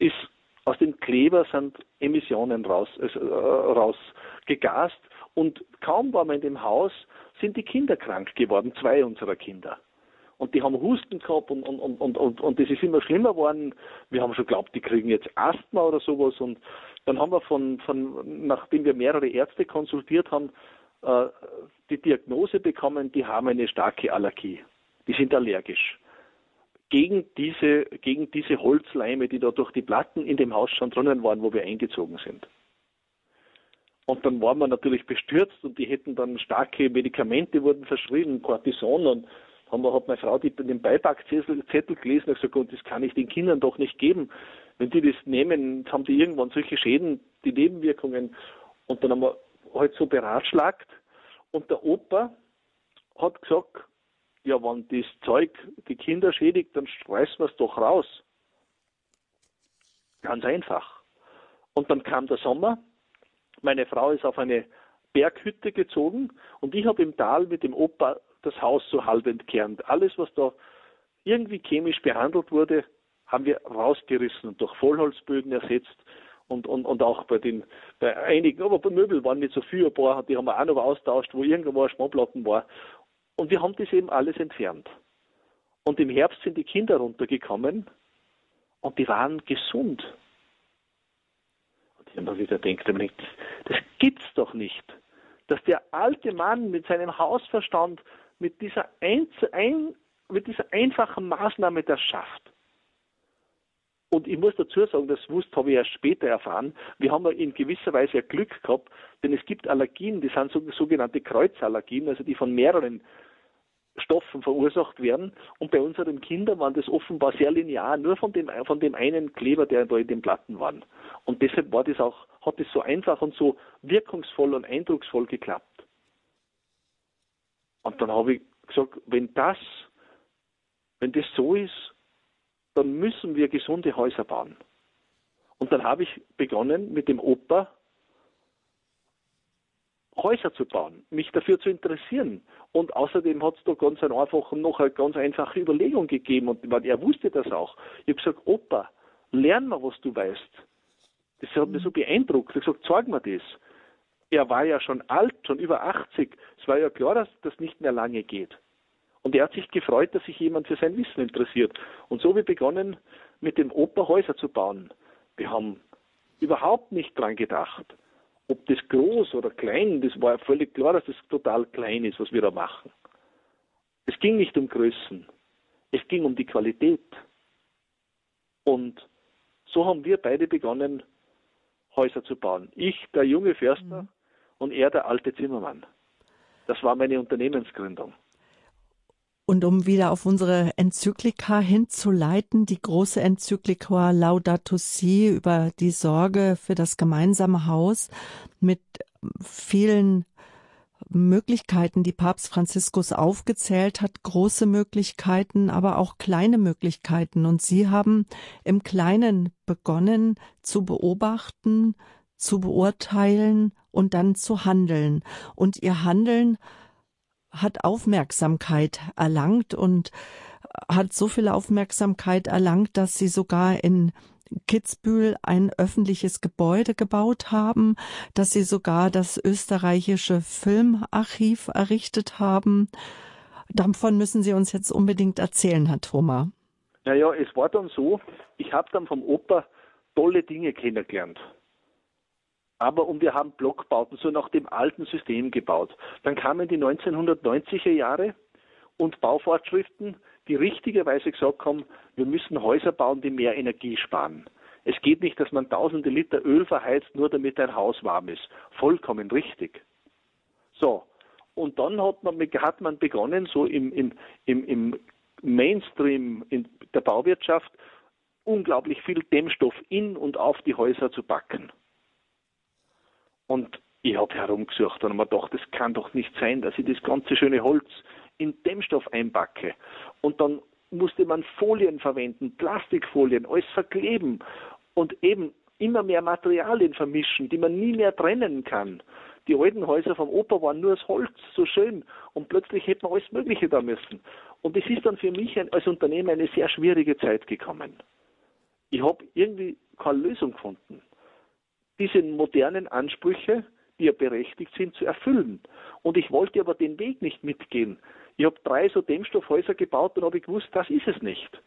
ist aus dem Kleber sind Emissionen raus, äh, rausgegast und kaum war man in dem Haus, sind die Kinder krank geworden, zwei unserer Kinder und die haben Husten gehabt und, und, und, und, und, das ist immer schlimmer geworden. Wir haben schon geglaubt, die kriegen jetzt Asthma oder sowas und dann haben wir von, von nachdem wir mehrere Ärzte konsultiert haben, äh, die Diagnose bekommen, die haben eine starke Allergie. Die sind allergisch. Gegen diese, gegen diese Holzleime, die da durch die Platten in dem Haus schon drinnen waren, wo wir eingezogen sind. Und dann waren wir natürlich bestürzt und die hätten dann starke Medikamente wurden verschrieben, Cortison und haben hat meine Frau die, den Beipackzettel gelesen und gesagt, und das kann ich den Kindern doch nicht geben. Wenn die das nehmen, haben die irgendwann solche Schäden, die Nebenwirkungen. Und dann haben wir halt so beratschlagt Und der Opa hat gesagt, ja, wenn das Zeug die Kinder schädigt, dann streißen wir es doch raus. Ganz einfach. Und dann kam der Sommer, meine Frau ist auf eine Berghütte gezogen und ich habe im Tal mit dem Opa das Haus so halb entkernt. Alles, was da irgendwie chemisch behandelt wurde, haben wir rausgerissen und durch Vollholzböden ersetzt. Und, und, und auch bei den, bei einigen, aber bei Möbel waren nicht so viele, ein paar, die haben wir auch noch austauscht, wo irgendwo ein Schmauplatten war. Und wir haben das eben alles entfernt. Und im Herbst sind die Kinder runtergekommen und die waren gesund. Und ich mir wieder gedacht, das gibt's doch nicht, dass der alte Mann mit seinem Hausverstand mit dieser, ein, ein, mit dieser einfachen Maßnahme das schafft. Und ich muss dazu sagen, das wusste, habe ich erst später erfahren. Wir haben in gewisser Weise Glück gehabt, denn es gibt Allergien, die sind sogenannte Kreuzallergien, also die von mehreren Stoffen verursacht werden. Und bei unseren Kindern waren das offenbar sehr linear, nur von dem, von dem einen Kleber, der da in den Platten war. Und deshalb war das auch, hat es so einfach und so wirkungsvoll und eindrucksvoll geklappt. Und dann habe ich gesagt, wenn das, wenn das so ist, dann müssen wir gesunde Häuser bauen. Und dann habe ich begonnen, mit dem Opa Häuser zu bauen, mich dafür zu interessieren. Und außerdem hat es da ganz einen einfachen, noch eine ganz einfache Überlegung gegeben und er wusste das auch. Ich habe gesagt, Opa, lern mal, was du weißt. Das hat mich so beeindruckt. Ich habe gesagt, zeig mir das. Er war ja schon alt, schon über 80. Es war ja klar, dass das nicht mehr lange geht. Und er hat sich gefreut, dass sich jemand für sein Wissen interessiert. Und so ich begonnen, mit dem Opa Häuser zu bauen. Wir haben überhaupt nicht dran gedacht, ob das groß oder klein, das war völlig klar, dass das total klein ist, was wir da machen. Es ging nicht um Größen, es ging um die Qualität. Und so haben wir beide begonnen, Häuser zu bauen. Ich, der junge Förster, mhm. Und er, der alte Zimmermann. Das war meine Unternehmensgründung. Und um wieder auf unsere Enzyklika hinzuleiten, die große Enzyklika Laudato Si über die Sorge für das gemeinsame Haus mit vielen Möglichkeiten, die Papst Franziskus aufgezählt hat, große Möglichkeiten, aber auch kleine Möglichkeiten. Und Sie haben im Kleinen begonnen zu beobachten, zu beurteilen und dann zu handeln. Und Ihr Handeln hat Aufmerksamkeit erlangt und hat so viel Aufmerksamkeit erlangt, dass sie sogar in Kitzbühel ein öffentliches Gebäude gebaut haben, dass sie sogar das österreichische Filmarchiv errichtet haben. Davon müssen Sie uns jetzt unbedingt erzählen, Herr Thoma. Naja, es war dann so, ich habe dann vom Opa tolle Dinge kennengelernt aber und wir haben Blockbauten so nach dem alten System gebaut. Dann kamen die 1990er Jahre und Bauvorschriften, die richtigerweise gesagt haben, wir müssen Häuser bauen, die mehr Energie sparen. Es geht nicht, dass man tausende Liter Öl verheizt, nur damit ein Haus warm ist. Vollkommen richtig. So, und dann hat man, hat man begonnen, so im, im, im, im Mainstream in der Bauwirtschaft unglaublich viel Dämmstoff in und auf die Häuser zu packen. Und ich habe herumgesucht und mir gedacht, das kann doch nicht sein, dass ich das ganze schöne Holz in Dämmstoff einpacke. Und dann musste man Folien verwenden, Plastikfolien, alles verkleben und eben immer mehr Materialien vermischen, die man nie mehr trennen kann. Die alten Häuser vom Opa waren nur aus Holz, so schön, und plötzlich hätte man alles Mögliche da müssen. Und es ist dann für mich als Unternehmer eine sehr schwierige Zeit gekommen. Ich habe irgendwie keine Lösung gefunden diese modernen Ansprüche, die ja berechtigt sind, zu erfüllen. Und ich wollte aber den Weg nicht mitgehen. Ich habe drei so Dämmstoffhäuser gebaut und habe gewusst, das ist es nicht.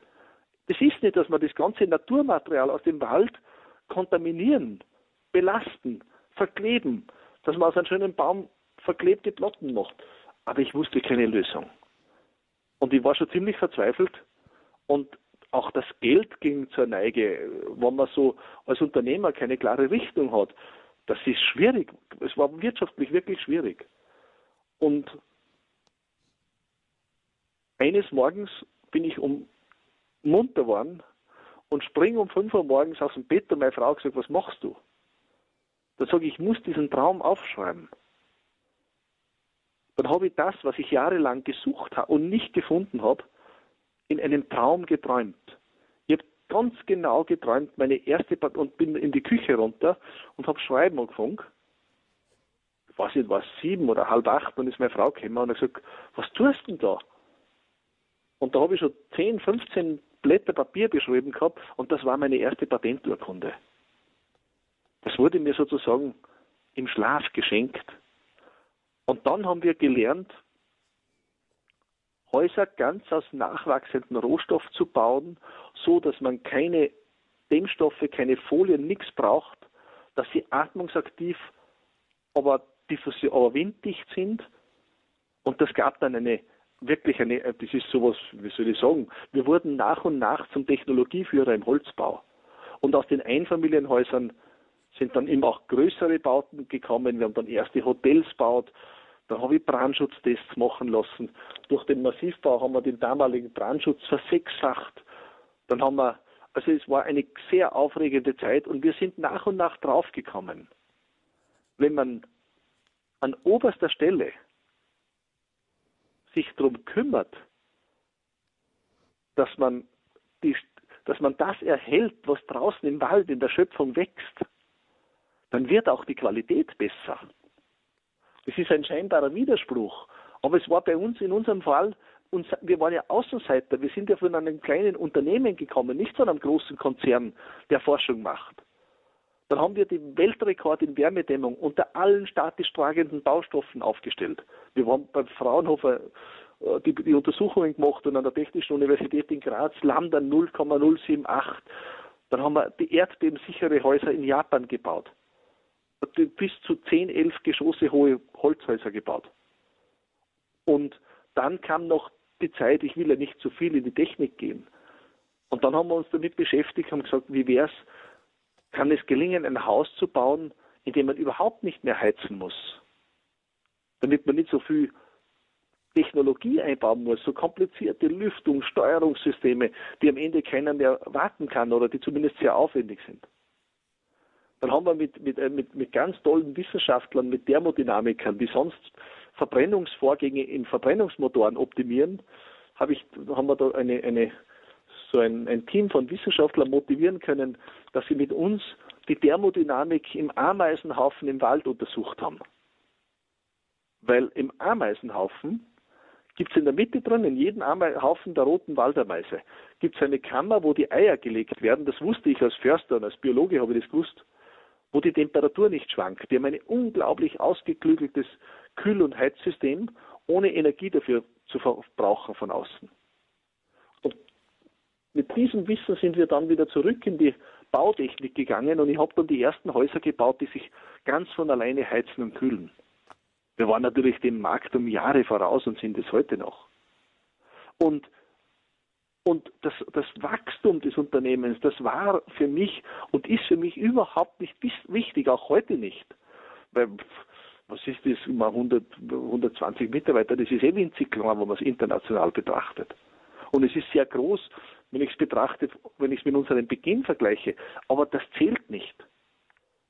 Das ist nicht, dass man das ganze Naturmaterial aus dem Wald kontaminieren, belasten, verkleben, dass man aus einem schönen Baum verklebte Platten macht. Aber ich wusste keine Lösung. Und ich war schon ziemlich verzweifelt und auch das Geld ging zur Neige, wenn man so als Unternehmer keine klare Richtung hat. Das ist schwierig. Es war wirtschaftlich wirklich schwierig. Und eines Morgens bin ich um munter geworden und springe um 5 Uhr morgens aus dem Bett und meine Frau gesagt, was machst du? Da sage ich, ich muss diesen Traum aufschreiben. dann habe ich das, was ich jahrelang gesucht habe und nicht gefunden habe, in einem Traum geträumt. Ich habe ganz genau geträumt, meine erste Part und bin in die Küche runter und habe schreiben angefangen. Ich weiß nicht, was sieben oder halb acht, dann ist meine Frau gekommen und hat gesagt, was tust du denn da? Und da habe ich schon 10, 15 Blätter Papier beschrieben gehabt und das war meine erste Patenturkunde. Das wurde mir sozusagen im Schlaf geschenkt. Und dann haben wir gelernt, Häuser ganz aus nachwachsendem Rohstoff zu bauen, so dass man keine Dämmstoffe, keine Folien, nichts braucht, dass sie atmungsaktiv, aber, diffusion, aber winddicht sind. Und das gab dann eine wirklich eine, das ist sowas, wie soll ich sagen, wir wurden nach und nach zum Technologieführer im Holzbau. Und aus den Einfamilienhäusern sind dann immer auch größere Bauten gekommen. Wir haben dann erste Hotels gebaut. Da habe ich Brandschutztests machen lassen. Durch den Massivbau haben wir den damaligen Brandschutz versechsfacht. Dann haben wir, also es war eine sehr aufregende Zeit und wir sind nach und nach draufgekommen. Wenn man an oberster Stelle sich darum kümmert, dass man, die, dass man das erhält, was draußen im Wald in der Schöpfung wächst, dann wird auch die Qualität besser. Das ist ein scheinbarer Widerspruch. Aber es war bei uns in unserem Fall, wir waren ja Außenseiter, wir sind ja von einem kleinen Unternehmen gekommen, nicht von einem großen Konzern, der Forschung macht. Dann haben wir den Weltrekord in Wärmedämmung unter allen statisch tragenden Baustoffen aufgestellt. Wir haben beim Fraunhofer äh, die, die Untersuchungen gemacht und an der Technischen Universität in Graz Lambda 0,078. Dann haben wir die erdbebensichere Häuser in Japan gebaut. Bis zu 10, 11 Geschosse hohe Holzhäuser gebaut. Und dann kam noch die Zeit, ich will ja nicht zu viel in die Technik gehen. Und dann haben wir uns damit beschäftigt, haben gesagt, wie wäre es, kann es gelingen, ein Haus zu bauen, in dem man überhaupt nicht mehr heizen muss. Damit man nicht so viel Technologie einbauen muss, so komplizierte Lüftung, Steuerungssysteme, die am Ende keiner mehr warten kann oder die zumindest sehr aufwendig sind. Dann haben wir mit, mit, äh, mit, mit ganz tollen Wissenschaftlern, mit Thermodynamikern, die sonst Verbrennungsvorgänge in Verbrennungsmotoren optimieren, habe ich, haben wir da eine, eine so ein, ein Team von Wissenschaftlern motivieren können, dass sie mit uns die Thermodynamik im Ameisenhaufen im Wald untersucht haben. Weil im Ameisenhaufen gibt es in der Mitte drin, in jedem Haufen der roten Waldameise, gibt es eine Kammer, wo die Eier gelegt werden. Das wusste ich als Förster und als Biologe habe ich das gewusst, wo die Temperatur nicht schwankt. Die haben ein unglaublich ausgeklügeltes Kühl- und Heizsystem, ohne Energie dafür zu verbrauchen von außen mit diesem Wissen sind wir dann wieder zurück in die Bautechnik gegangen und ich habe dann die ersten Häuser gebaut, die sich ganz von alleine heizen und kühlen. Wir waren natürlich dem Markt um Jahre voraus und sind es heute noch. Und, und das, das Wachstum des Unternehmens, das war für mich und ist für mich überhaupt nicht wichtig, auch heute nicht. Weil, was ist das, mal 100, 120 Mitarbeiter, das ist eh winzig wenn man es international betrachtet. Und es ist sehr groß, wenn ich es betrachte, wenn ich es mit unserem Beginn vergleiche. Aber das zählt nicht.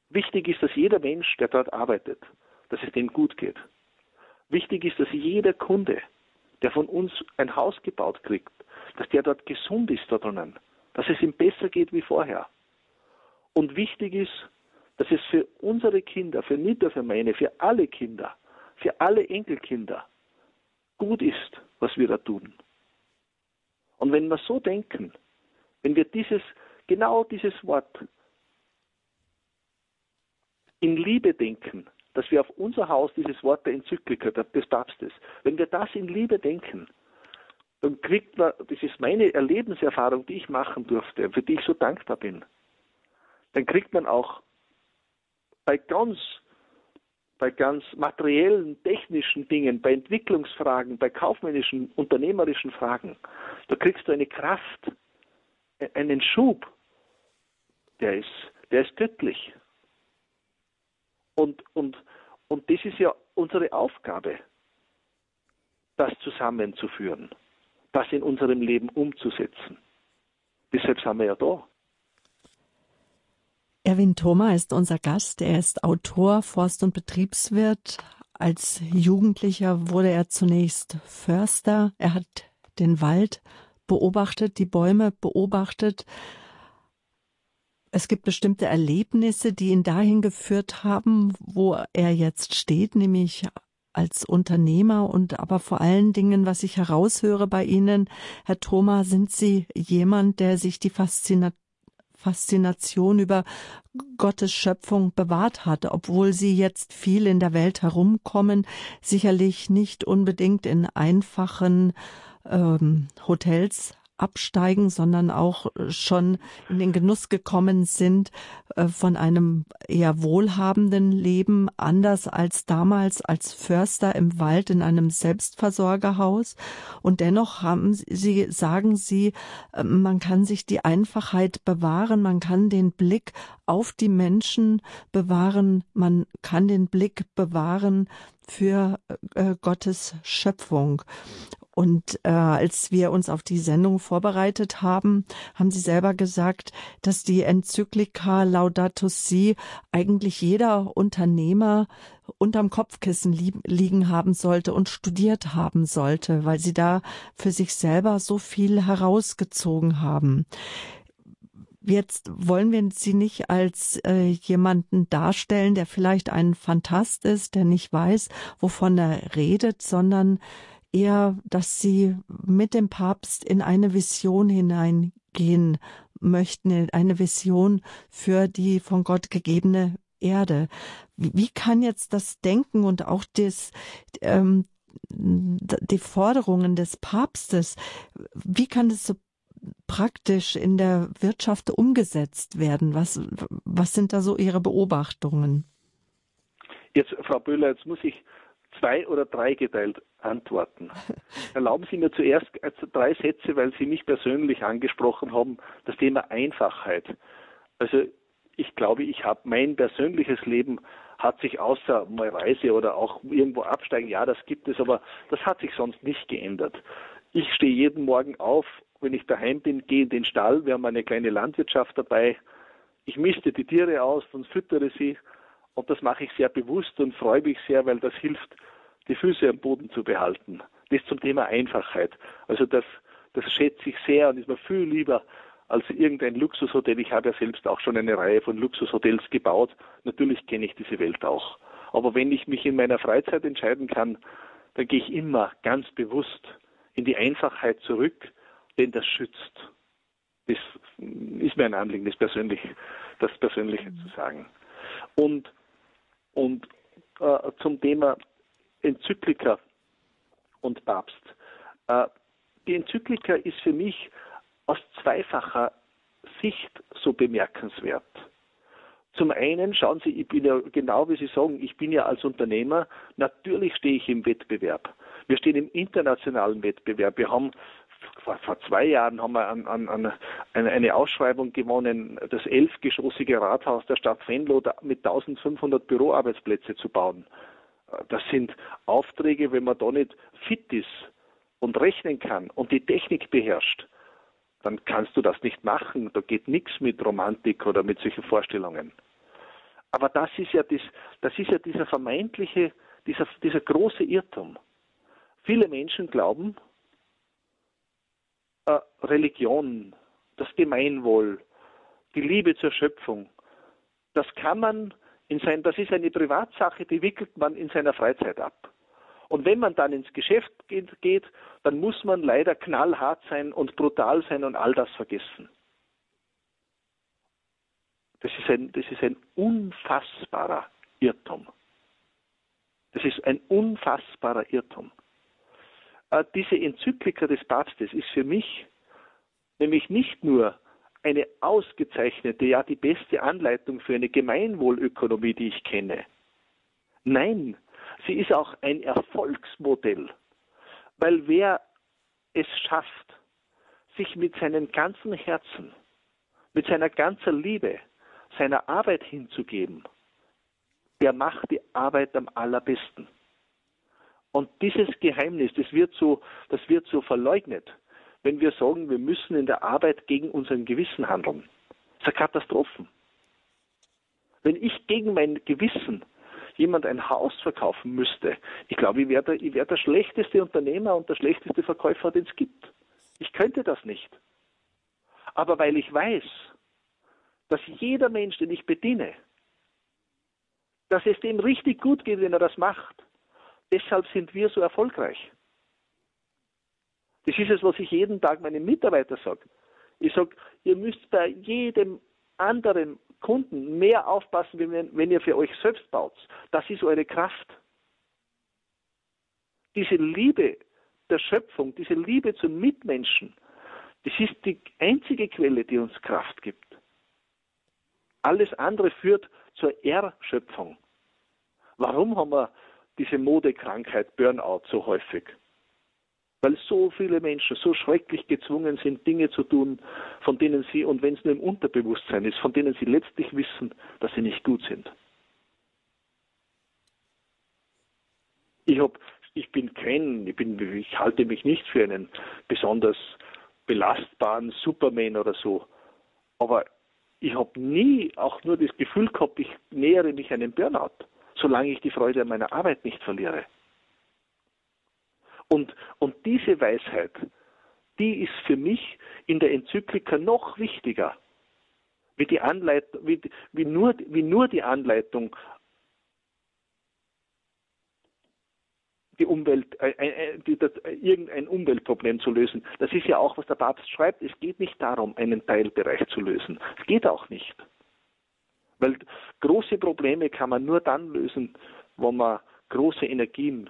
Wichtig ist, dass jeder Mensch, der dort arbeitet, dass es dem gut geht. Wichtig ist, dass jeder Kunde, der von uns ein Haus gebaut kriegt, dass der dort gesund ist da drinnen, dass es ihm besser geht wie vorher. Und wichtig ist, dass es für unsere Kinder, für Nita, für meine, für alle Kinder, für alle Enkelkinder gut ist, was wir da tun. Und wenn wir so denken, wenn wir dieses, genau dieses Wort in Liebe denken, dass wir auf unser Haus dieses Wort der Enzyklika des Papstes, wenn wir das in Liebe denken, dann kriegt man, das ist meine Erlebenserfahrung, die ich machen durfte, für die ich so dankbar bin, dann kriegt man auch bei ganz bei ganz materiellen, technischen Dingen, bei Entwicklungsfragen, bei kaufmännischen, unternehmerischen Fragen, da kriegst du eine Kraft, e-, einen Schub, der ist, der ist göttlich. Und, und, und das ist ja unsere Aufgabe, das zusammenzuführen, das in unserem Leben umzusetzen. Deshalb sind wir ja da. Erwin Thoma ist unser Gast. Er ist Autor, Forst- und Betriebswirt, als Jugendlicher wurde er zunächst Förster. Er hat den Wald beobachtet, die Bäume beobachtet. Es gibt bestimmte Erlebnisse, die ihn dahin geführt haben, wo er jetzt steht, nämlich als Unternehmer und aber vor allen Dingen, was ich heraushöre bei Ihnen, Herr Thoma, sind Sie jemand, der sich die Faszination Faszination über Gottes Schöpfung bewahrt hat, obwohl sie jetzt viel in der Welt herumkommen, sicherlich nicht unbedingt in einfachen ähm, Hotels absteigen, sondern auch schon in den Genuss gekommen sind äh, von einem eher wohlhabenden Leben, anders als damals als Förster im Wald in einem Selbstversorgerhaus. Und dennoch haben sie, sagen sie, äh, man kann sich die Einfachheit bewahren, man kann den Blick auf die Menschen bewahren, man kann den Blick bewahren für äh, Gottes Schöpfung. Und äh, als wir uns auf die Sendung vorbereitet haben, haben Sie selber gesagt, dass die Enzyklika Laudato Si eigentlich jeder Unternehmer unterm Kopfkissen li liegen haben sollte und studiert haben sollte, weil sie da für sich selber so viel herausgezogen haben. Jetzt wollen wir sie nicht als äh, jemanden darstellen, der vielleicht ein Fantast ist, der nicht weiß, wovon er redet, sondern eher, dass sie mit dem Papst in eine Vision hineingehen möchten, in eine Vision für die von Gott gegebene Erde. Wie kann jetzt das Denken und auch das, ähm, die Forderungen des Papstes, wie kann das so praktisch in der Wirtschaft umgesetzt werden? Was, was sind da so Ihre Beobachtungen? Jetzt, Frau Böhler, jetzt muss ich zwei oder drei geteilt antworten. Erlauben Sie mir zuerst drei Sätze, weil Sie mich persönlich angesprochen haben, das Thema Einfachheit. Also ich glaube, ich habe mein persönliches Leben hat sich außer mal Reise oder auch irgendwo absteigen, ja, das gibt es, aber das hat sich sonst nicht geändert. Ich stehe jeden Morgen auf, wenn ich daheim bin, gehe in den Stall, wir haben eine kleine Landwirtschaft dabei. Ich misste die Tiere aus und füttere sie und das mache ich sehr bewusst und freue mich sehr, weil das hilft, die Füße am Boden zu behalten. Das zum Thema Einfachheit. Also das, das schätze ich sehr und ist mir viel lieber als irgendein Luxushotel. Ich habe ja selbst auch schon eine Reihe von Luxushotels gebaut. Natürlich kenne ich diese Welt auch. Aber wenn ich mich in meiner Freizeit entscheiden kann, dann gehe ich immer ganz bewusst in die Einfachheit zurück, denn das schützt. Das ist mir ein Anliegen, das Persönliche, das Persönliche zu sagen. Und, und äh, zum Thema Enzyklika und Papst. Äh, die Enzyklika ist für mich aus zweifacher Sicht so bemerkenswert. Zum einen, schauen Sie, ich bin ja genau wie Sie sagen, ich bin ja als Unternehmer, natürlich stehe ich im Wettbewerb. Wir stehen im internationalen Wettbewerb. Wir haben vor, vor zwei Jahren haben wir an, an, an eine Ausschreibung gewonnen, das elfgeschossige Rathaus der Stadt Venlo mit 1500 Büroarbeitsplätze zu bauen. Das sind Aufträge, wenn man da nicht fit ist und rechnen kann und die Technik beherrscht, dann kannst du das nicht machen. Da geht nichts mit Romantik oder mit solchen Vorstellungen. Aber das ist ja, das, das ist ja dieser vermeintliche, dieser, dieser große Irrtum. Viele Menschen glauben, äh, Religion, das Gemeinwohl, die Liebe zur Schöpfung, das kann man in sein, das ist eine Privatsache, die wickelt man in seiner Freizeit ab. Und wenn man dann ins Geschäft geht, dann muss man leider knallhart sein und brutal sein und all das vergessen. Das ist ein, das ist ein unfassbarer Irrtum. Das ist ein unfassbarer Irrtum. Äh, diese Enzyklika des Papstes ist für mich nämlich nicht nur eine ausgezeichnete, ja die beste Anleitung für eine Gemeinwohlökonomie, die ich kenne. Nein, sie ist auch ein Erfolgsmodell, weil wer es schafft, sich mit seinem ganzen Herzen, mit seiner ganzen Liebe, seiner Arbeit hinzugeben, der macht die Arbeit am allerbesten. Und dieses Geheimnis, das wird so, das wird so verleugnet wenn wir sagen, wir müssen in der Arbeit gegen unseren Gewissen handeln. Das ist eine Katastrophe. Wenn ich gegen mein Gewissen jemand ein Haus verkaufen müsste, ich glaube, ich wäre der, wär der schlechteste Unternehmer und der schlechteste Verkäufer, den es gibt. Ich könnte das nicht. Aber weil ich weiß, dass jeder Mensch, den ich bediene, dass es dem richtig gut geht, wenn er das macht. Deshalb sind wir so erfolgreich. Das ist es, was ich jeden Tag meinen Mitarbeitern sage. Ich sage, ihr müsst bei jedem anderen Kunden mehr aufpassen, wenn, ihr für euch selbst baut. Das ist eure Kraft. Diese Liebe der Schöpfung, diese Liebe zum Mitmenschen, das ist die einzige Quelle, die uns Kraft gibt. Alles andere führt zur Erschöpfung. Warum haben wir diese Modekrankheit Burnout so häufig? Weil so viele Menschen so schrecklich gezwungen sind, Dinge zu tun, von denen sie, und wenn es nur im Unterbewusstsein ist, von denen sie letztlich wissen, dass sie nicht gut sind. Ich, hab, ich bin kein, ich, bin, ich halte mich nicht für einen besonders belastbaren Superman oder so. Aber ich habe nie auch nur das Gefühl gehabt, ich nähere mich einem Burnout, solange ich die Freude an meiner Arbeit nicht verliere. Und, und diese Weisheit, die ist für mich in der Enzyklika noch wichtiger, wie, die Anleitung, wie, wie, nur, wie nur die Anleitung die Umwelt, äh, äh, die, das, äh, irgendein Umweltproblem zu lösen. Das ist ja auch, was der Papst schreibt. Es geht nicht darum, einen Teilbereich zu lösen. Es geht auch nicht. Weil große Probleme kann man nur dann lösen, wo man große Energien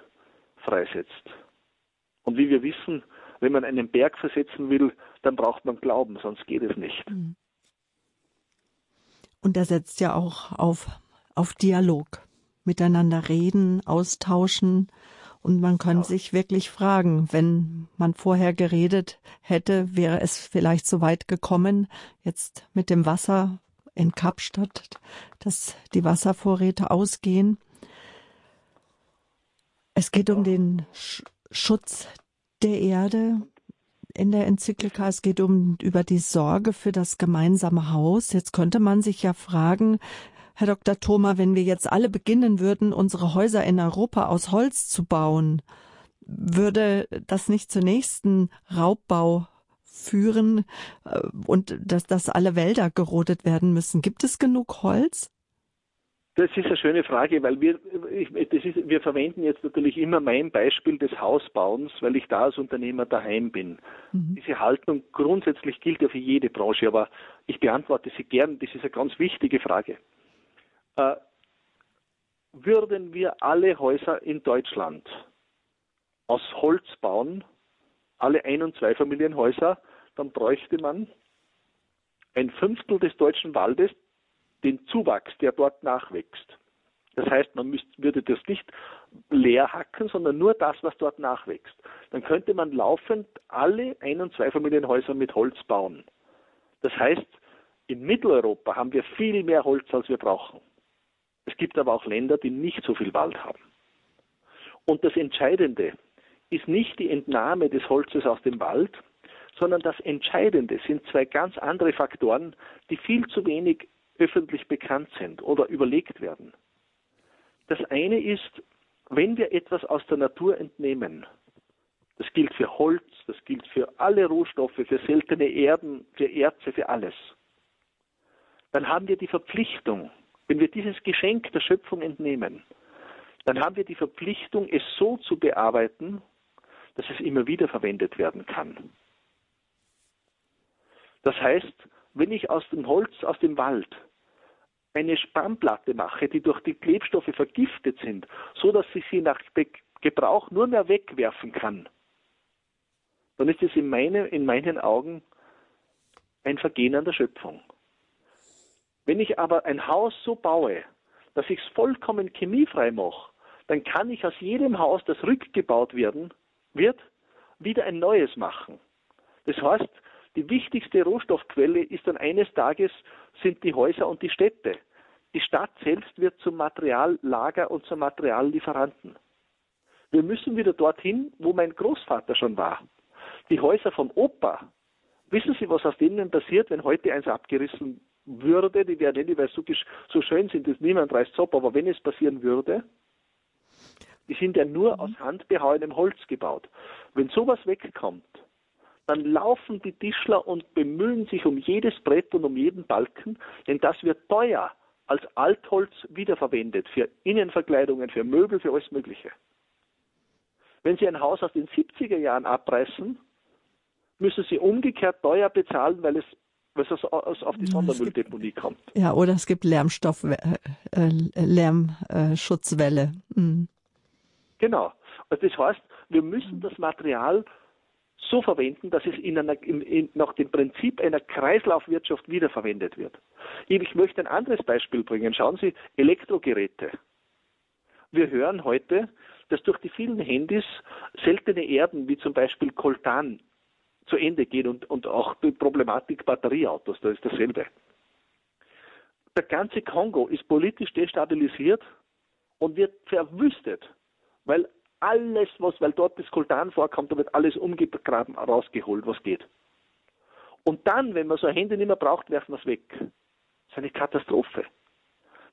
freisetzt. Und wie wir wissen, wenn man einen Berg versetzen will, dann braucht man Glauben, sonst geht es nicht. Mhm. Und er setzt ja auch auf, auf Dialog. Miteinander reden, austauschen, und man kann ja. sich wirklich fragen, wenn man vorher geredet hätte, wäre es vielleicht so weit gekommen, jetzt mit dem Wasser in Kapstadt, dass die Wasservorräte ausgehen. Es geht um den Sch Schutz der Erde in der Enzyklika. Es geht um über die Sorge für das gemeinsame Haus. Jetzt könnte man sich ja fragen, Herr Dr. Thoma, wenn wir jetzt alle beginnen würden, unsere Häuser in Europa aus Holz zu bauen, würde das nicht zur nächsten Raubbau führen äh, und dass, dass alle Wälder gerodet werden müssen? Gibt es genug Holz? Das ist eine schöne Frage, weil wir, ich, ist, wir verwenden jetzt natürlich immer mein Beispiel des Hausbauens, weil ich da als Unternehmer daheim bin. Mhm. Diese Haltung grundsätzlich gilt ja für jede Branche, aber ich beantworte sie gern. Das ist eine ganz wichtige Frage äh, würden wir alle Häuser in Deutschland aus Holz bauen, alle Ein- und Zweifamilienhäuser, dann bräuchte man ein Fünftel des deutschen Waldes, den Zuwachs, der dort nachwächst. Das heißt, man müsste, würde das nicht leer hacken, sondern nur das, was dort nachwächst. Dann könnte man laufend alle Ein- und Zweifamilienhäuser mit Holz bauen. Das heißt, in Mitteleuropa haben wir viel mehr Holz, als wir brauchen. Es gibt aber auch Länder, die nicht so viel Wald haben. Und das Entscheidende ist nicht die Entnahme des Holzes aus dem Wald, sondern das Entscheidende sind zwei ganz andere Faktoren, die viel zu wenig öffentlich bekannt sind oder überlegt werden. Das eine ist, wenn wir etwas aus der Natur entnehmen, das gilt für Holz, das gilt für alle Rohstoffe, für seltene Erden, für Erze, für alles, dann haben wir die Verpflichtung, wenn wir dieses Geschenk der Schöpfung entnehmen, dann haben wir die Verpflichtung, es so zu bearbeiten, dass es immer wieder verwendet werden kann. Das heißt, wenn ich aus dem Holz, aus dem Wald eine Spannplatte mache, die durch die Klebstoffe vergiftet sind, so dass ich sie nach Gebrauch nur mehr wegwerfen kann, dann ist es in, meine, in meinen Augen ein Vergehen an der Schöpfung. Wenn ich aber ein Haus so baue, dass ich es vollkommen chemiefrei mache, dann kann ich aus jedem Haus, das rückgebaut werden wird, wieder ein neues machen. Das heißt, die wichtigste Rohstoffquelle ist dann eines Tages sind die Häuser und die Städte. Die Stadt selbst wird zum Materiallager und zum Materiallieferanten. Wir müssen wieder dorthin, wo mein Großvater schon war. Die Häuser vom Opa. Wissen Sie, was aus denen passiert, wenn heute eins abgerissen würde, die werden nicht, weil so, so schön sind, dass niemand reißt ab, aber wenn es passieren würde, die sind ja nur aus handbehauenem Holz gebaut. Wenn sowas wegkommt, dann laufen die Tischler und bemühen sich um jedes Brett und um jeden Balken, denn das wird teuer als Altholz wiederverwendet für Innenverkleidungen, für Möbel, für alles Mögliche. Wenn Sie ein Haus aus den 70er Jahren abreißen, müssen Sie umgekehrt teuer bezahlen, weil es, es auf die Sondermülldeponie kommt. Ja, oder es gibt Lärmstoff, äh, äh Lärmschutzwelle. Mhm. Genau. Also das heißt, wir müssen das Material so verwenden, dass es in einer, in, in, nach dem Prinzip einer Kreislaufwirtschaft wiederverwendet wird. Ich möchte ein anderes Beispiel bringen. Schauen Sie, Elektrogeräte. Wir hören heute, dass durch die vielen Handys seltene Erden wie zum Beispiel Coltan zu Ende gehen und, und auch die Problematik Batterieautos, das ist dasselbe. Der ganze Kongo ist politisch destabilisiert und wird verwüstet, weil alles, was, weil dort das Koltan vorkommt, da wird alles umgegraben, rausgeholt, was geht. Und dann, wenn man so ein Handy nicht mehr braucht, werfen wir es weg. Das ist eine Katastrophe.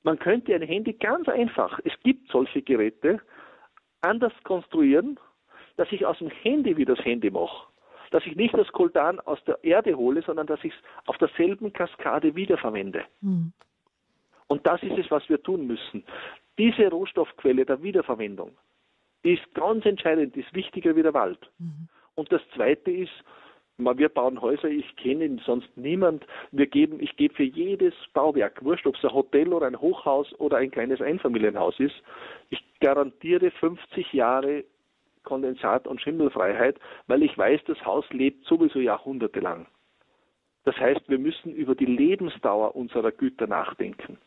Man könnte ein Handy ganz einfach, es gibt solche Geräte, anders konstruieren, dass ich aus dem Handy wieder das Handy mache. Dass ich nicht das Koltan aus der Erde hole, sondern dass ich es auf derselben Kaskade wiederverwende. Mhm. Und das ist es, was wir tun müssen. Diese Rohstoffquelle der Wiederverwendung, ist ganz entscheidend, die ist wichtiger wie der Wald. Mhm. Und das Zweite ist, wir bauen Häuser, ich kenne sonst niemand. Wir geben, ich gebe für jedes Bauwerk, wurscht, ob es ein Hotel oder ein Hochhaus oder ein kleines Einfamilienhaus ist, ich garantiere 50 Jahre Kondensat- und Schimmelfreiheit, weil ich weiß, das Haus lebt sowieso jahrhundertelang. Das heißt, wir müssen über die Lebensdauer unserer Güter nachdenken.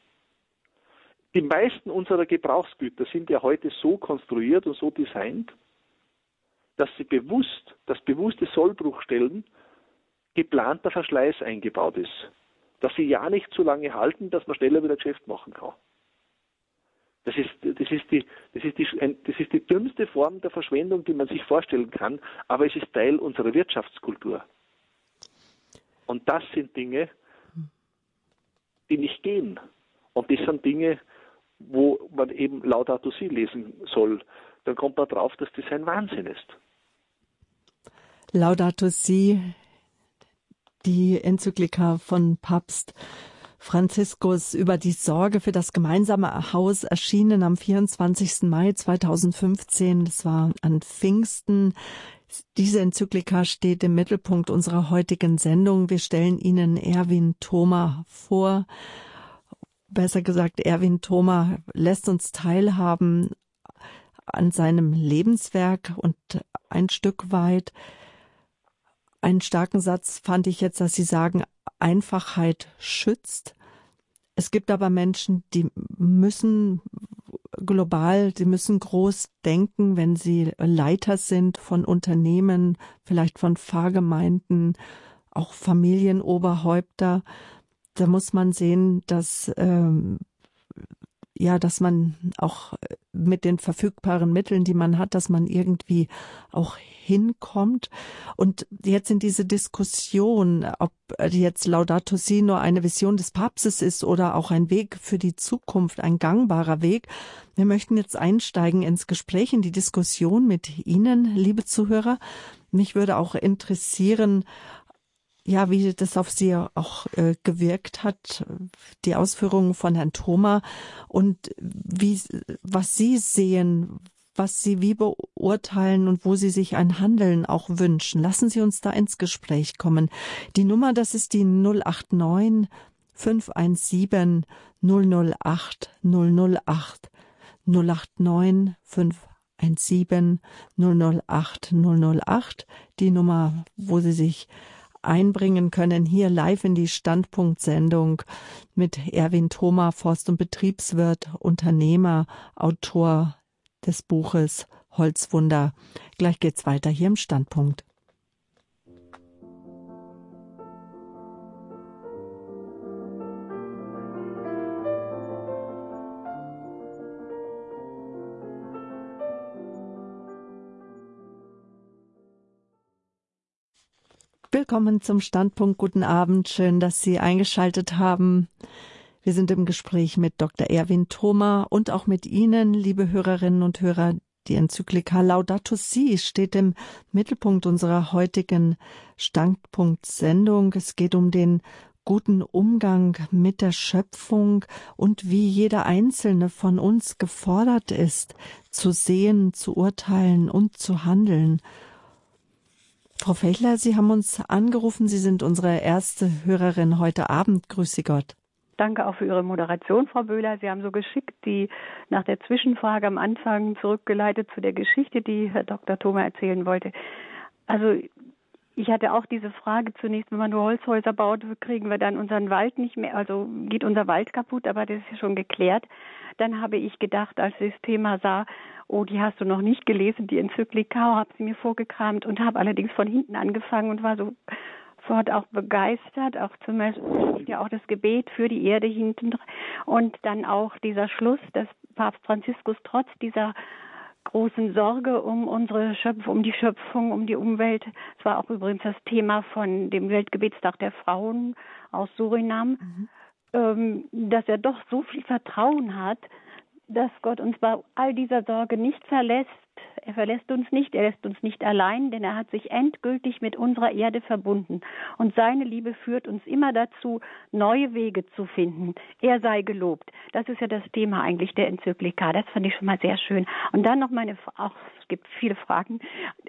Die meisten unserer Gebrauchsgüter sind ja heute so konstruiert und so designt, dass sie bewusst, dass bewusste Sollbruchstellen geplanter Verschleiß eingebaut ist. Dass sie ja nicht so lange halten, dass man schneller wieder Geschäft machen kann. Das ist, das, ist die, das, ist die, das ist die dümmste Form der Verschwendung, die man sich vorstellen kann, aber es ist Teil unserer Wirtschaftskultur. Und das sind Dinge, die nicht gehen. Und das sind Dinge, wo man eben Laudato Si lesen soll, dann kommt man drauf, dass das ein Wahnsinn ist. Laudato Si, die Enzyklika von Papst Franziskus über die Sorge für das gemeinsame Haus erschienen am 24. Mai 2015. Das war an Pfingsten. Diese Enzyklika steht im Mittelpunkt unserer heutigen Sendung. Wir stellen Ihnen Erwin Thoma vor besser gesagt, Erwin Thoma lässt uns teilhaben an seinem Lebenswerk und ein Stück weit einen starken Satz fand ich jetzt, dass Sie sagen, Einfachheit schützt. Es gibt aber Menschen, die müssen global, die müssen groß denken, wenn sie Leiter sind von Unternehmen, vielleicht von Pfarrgemeinden, auch Familienoberhäupter da muss man sehen, dass ähm, ja, dass man auch mit den verfügbaren Mitteln, die man hat, dass man irgendwie auch hinkommt. Und jetzt in diese Diskussion, ob jetzt Laudato Si nur eine Vision des Papstes ist oder auch ein Weg für die Zukunft, ein gangbarer Weg. Wir möchten jetzt einsteigen ins Gespräch, in die Diskussion mit Ihnen, liebe Zuhörer. Mich würde auch interessieren, ja, wie das auf Sie auch äh, gewirkt hat, die Ausführungen von Herrn Thoma und wie, was Sie sehen, was Sie wie beurteilen und wo Sie sich ein Handeln auch wünschen. Lassen Sie uns da ins Gespräch kommen. Die Nummer, das ist die 089 517 008 008 089 517 008 008, die Nummer, wo Sie sich einbringen können, hier live in die Standpunktsendung mit Erwin Thoma, Forst- und Betriebswirt, Unternehmer, Autor des Buches Holzwunder. Gleich geht's weiter hier im Standpunkt. Willkommen zum Standpunkt. Guten Abend. Schön, dass Sie eingeschaltet haben. Wir sind im Gespräch mit Dr. Erwin Thoma und auch mit Ihnen, liebe Hörerinnen und Hörer. Die Enzyklika Laudato Si steht im Mittelpunkt unserer heutigen Standpunkt-Sendung. Es geht um den guten Umgang mit der Schöpfung und wie jeder einzelne von uns gefordert ist, zu sehen, zu urteilen und zu handeln. Frau Fechler, Sie haben uns angerufen. Sie sind unsere erste Hörerin heute Abend. Grüße Gott. Danke auch für Ihre Moderation, Frau Böhler. Sie haben so geschickt die nach der Zwischenfrage am Anfang zurückgeleitet zu der Geschichte, die Herr Dr. Thoma erzählen wollte. Also ich hatte auch diese Frage zunächst, wenn man nur Holzhäuser baut, kriegen wir dann unseren Wald nicht mehr, also geht unser Wald kaputt, aber das ist ja schon geklärt. Dann habe ich gedacht, als ich das Thema sah, oh, die hast du noch nicht gelesen, die Enzyklika, habe sie mir vorgekramt und habe allerdings von hinten angefangen und war so sofort auch begeistert, auch zum Beispiel ja auch das Gebet für die Erde hinten und dann auch dieser Schluss, dass Papst Franziskus trotz dieser großen Sorge um unsere Schöpfung, um die Schöpfung, um die Umwelt. Es war auch übrigens das Thema von dem Weltgebetstag der Frauen aus Surinam, mhm. ähm, dass er doch so viel Vertrauen hat, dass Gott uns bei all dieser Sorge nicht verlässt. Er verlässt uns nicht, er lässt uns nicht allein, denn er hat sich endgültig mit unserer Erde verbunden. Und seine Liebe führt uns immer dazu, neue Wege zu finden. Er sei gelobt. Das ist ja das Thema eigentlich der Enzyklika. Das fand ich schon mal sehr schön. Und dann noch meine, auch, es gibt viele Fragen,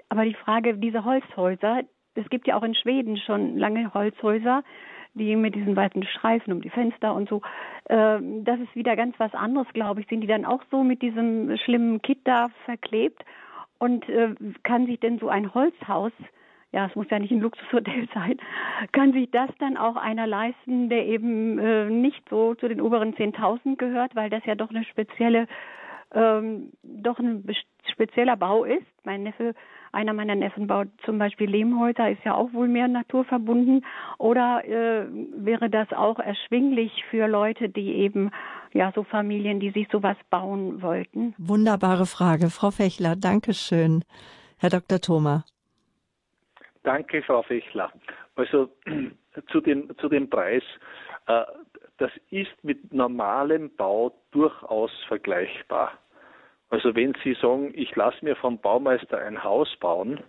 aber die Frage, diese Holzhäuser, es gibt ja auch in Schweden schon lange Holzhäuser, die mit diesen weißen Streifen um die Fenster und so. Äh, das ist wieder ganz was anderes, glaube ich. Sind die dann auch so mit diesem schlimmen Kit da verklebt? Und äh, kann sich denn so ein Holzhaus, ja, es muss ja nicht ein Luxushotel sein, kann sich das dann auch einer leisten, der eben äh, nicht so zu den oberen 10.000 gehört, weil das ja doch eine spezielle ähm, doch ein spezieller Bau ist. Mein Neffe, einer meiner Neffen baut zum Beispiel Lehmhäuser, ist ja auch wohl mehr naturverbunden. Oder äh, wäre das auch erschwinglich für Leute, die eben, ja, so Familien, die sich sowas bauen wollten? Wunderbare Frage, Frau Fechler. Dankeschön. Herr Dr. Thoma. Danke, Frau Fechler. Also zu dem, zu dem Preis. Äh, das ist mit normalem Bau durchaus vergleichbar. Also wenn Sie sagen, ich lasse mir vom Baumeister ein Haus bauen,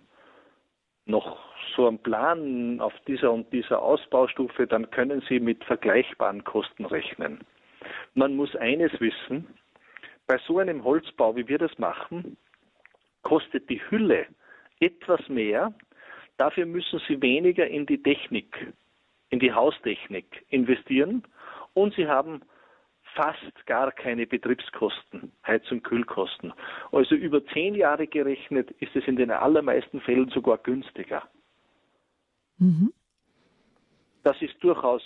noch so einen Plan auf dieser und dieser Ausbaustufe, dann können Sie mit vergleichbaren Kosten rechnen. Man muss eines wissen, bei so einem Holzbau, wie wir das machen, kostet die Hülle etwas mehr, dafür müssen Sie weniger in die Technik, in die Haustechnik investieren und sie haben fast gar keine Betriebskosten, Heiz- und Kühlkosten. Also über zehn Jahre gerechnet ist es in den allermeisten Fällen sogar günstiger. Mhm. Das ist durchaus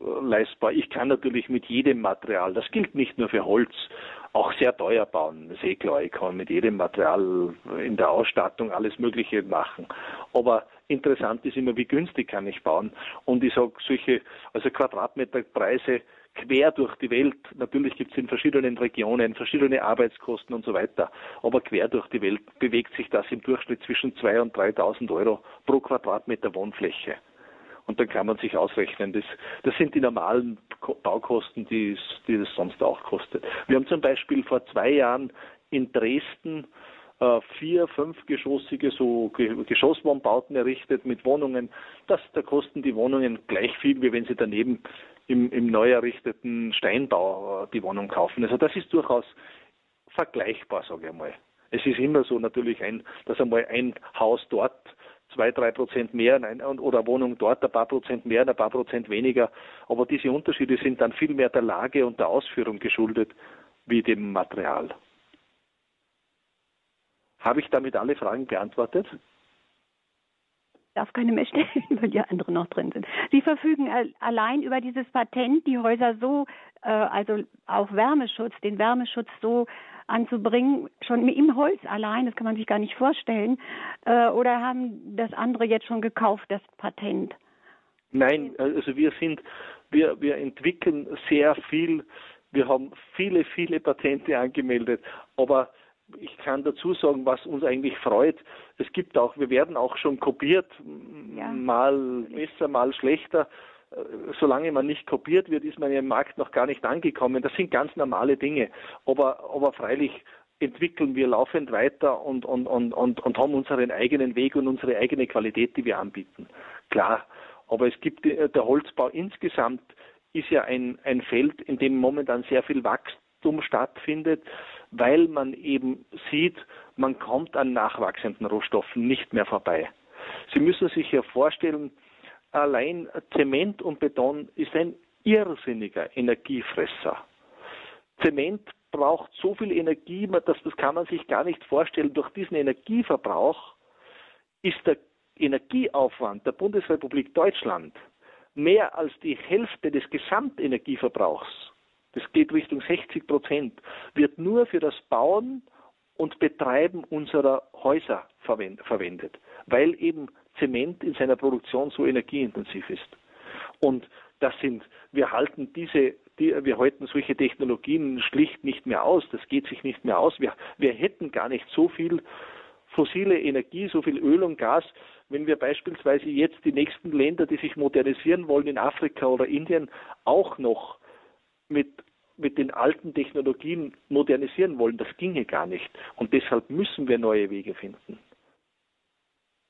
äh, leistbar. Ich kann natürlich mit jedem Material, das gilt nicht nur für Holz, auch sehr teuer bauen. Das ist eh klar, ich kann mit jedem Material in der Ausstattung alles Mögliche machen. Aber interessant ist immer, wie günstig kann ich bauen. Und ich sage, solche, also Quadratmeterpreise quer durch die Welt, natürlich gibt es in verschiedenen Regionen verschiedene Arbeitskosten und so weiter, aber quer durch die Welt bewegt sich das im Durchschnitt zwischen 2.000 und 3.000 Euro pro Quadratmeter Wohnfläche. Und dann kann man sich ausrechnen, das, das sind die normalen Baukosten, die es, die es sonst auch kostet. Wir haben zum Beispiel vor zwei Jahren in Dresden äh, vier, fünfgeschossige so Geschosswohnbauten errichtet mit Wohnungen. Das, da kosten die Wohnungen gleich viel, wie wenn sie daneben im, im neu errichteten Steinbau äh, die Wohnung kaufen. Also das ist durchaus vergleichbar, sage ich mal. Es ist immer so natürlich ein, dass einmal ein Haus dort zwei, drei Prozent mehr oder eine Wohnung dort ein paar Prozent mehr, ein paar Prozent weniger. Aber diese Unterschiede sind dann viel mehr der Lage und der Ausführung geschuldet wie dem Material. Habe ich damit alle Fragen beantwortet? Darf keine mehr stellen, weil die anderen noch drin sind. Sie verfügen allein über dieses Patent, die Häuser so, äh, also auch Wärmeschutz, den Wärmeschutz so anzubringen, schon im Holz allein, das kann man sich gar nicht vorstellen, äh, oder haben das andere jetzt schon gekauft, das Patent? Nein, also wir sind, wir, wir entwickeln sehr viel, wir haben viele, viele Patente angemeldet, aber ich kann dazu sagen, was uns eigentlich freut. Es gibt auch, wir werden auch schon kopiert, ja. mal besser, mal schlechter. Äh, solange man nicht kopiert wird, ist man ja im Markt noch gar nicht angekommen. Das sind ganz normale Dinge. Aber, aber freilich entwickeln wir laufend weiter und, und, und, und, und haben unseren eigenen Weg und unsere eigene Qualität, die wir anbieten. Klar. Aber es gibt, äh, der Holzbau insgesamt ist ja ein, ein Feld, in dem momentan sehr viel Wachstum stattfindet weil man eben sieht, man kommt an nachwachsenden Rohstoffen nicht mehr vorbei. Sie müssen sich ja vorstellen, allein Zement und Beton ist ein irrsinniger Energiefresser. Zement braucht so viel Energie, dass das kann man sich gar nicht vorstellen. Durch diesen Energieverbrauch ist der Energieaufwand der Bundesrepublik Deutschland mehr als die Hälfte des Gesamtenergieverbrauchs das geht Richtung 60 Prozent, wird nur für das Bauen und Betreiben unserer Häuser verwendet, weil eben Zement in seiner Produktion so energieintensiv ist. Und das sind, wir halten diese, die, wir halten solche Technologien schlicht nicht mehr aus. Das geht sich nicht mehr aus. Wir, wir hätten gar nicht so viel fossile Energie, so viel Öl und Gas, wenn wir beispielsweise jetzt die nächsten Länder, die sich modernisieren wollen in Afrika oder Indien, auch noch mit, mit den alten Technologien modernisieren wollen. Das ginge gar nicht. Und deshalb müssen wir neue Wege finden.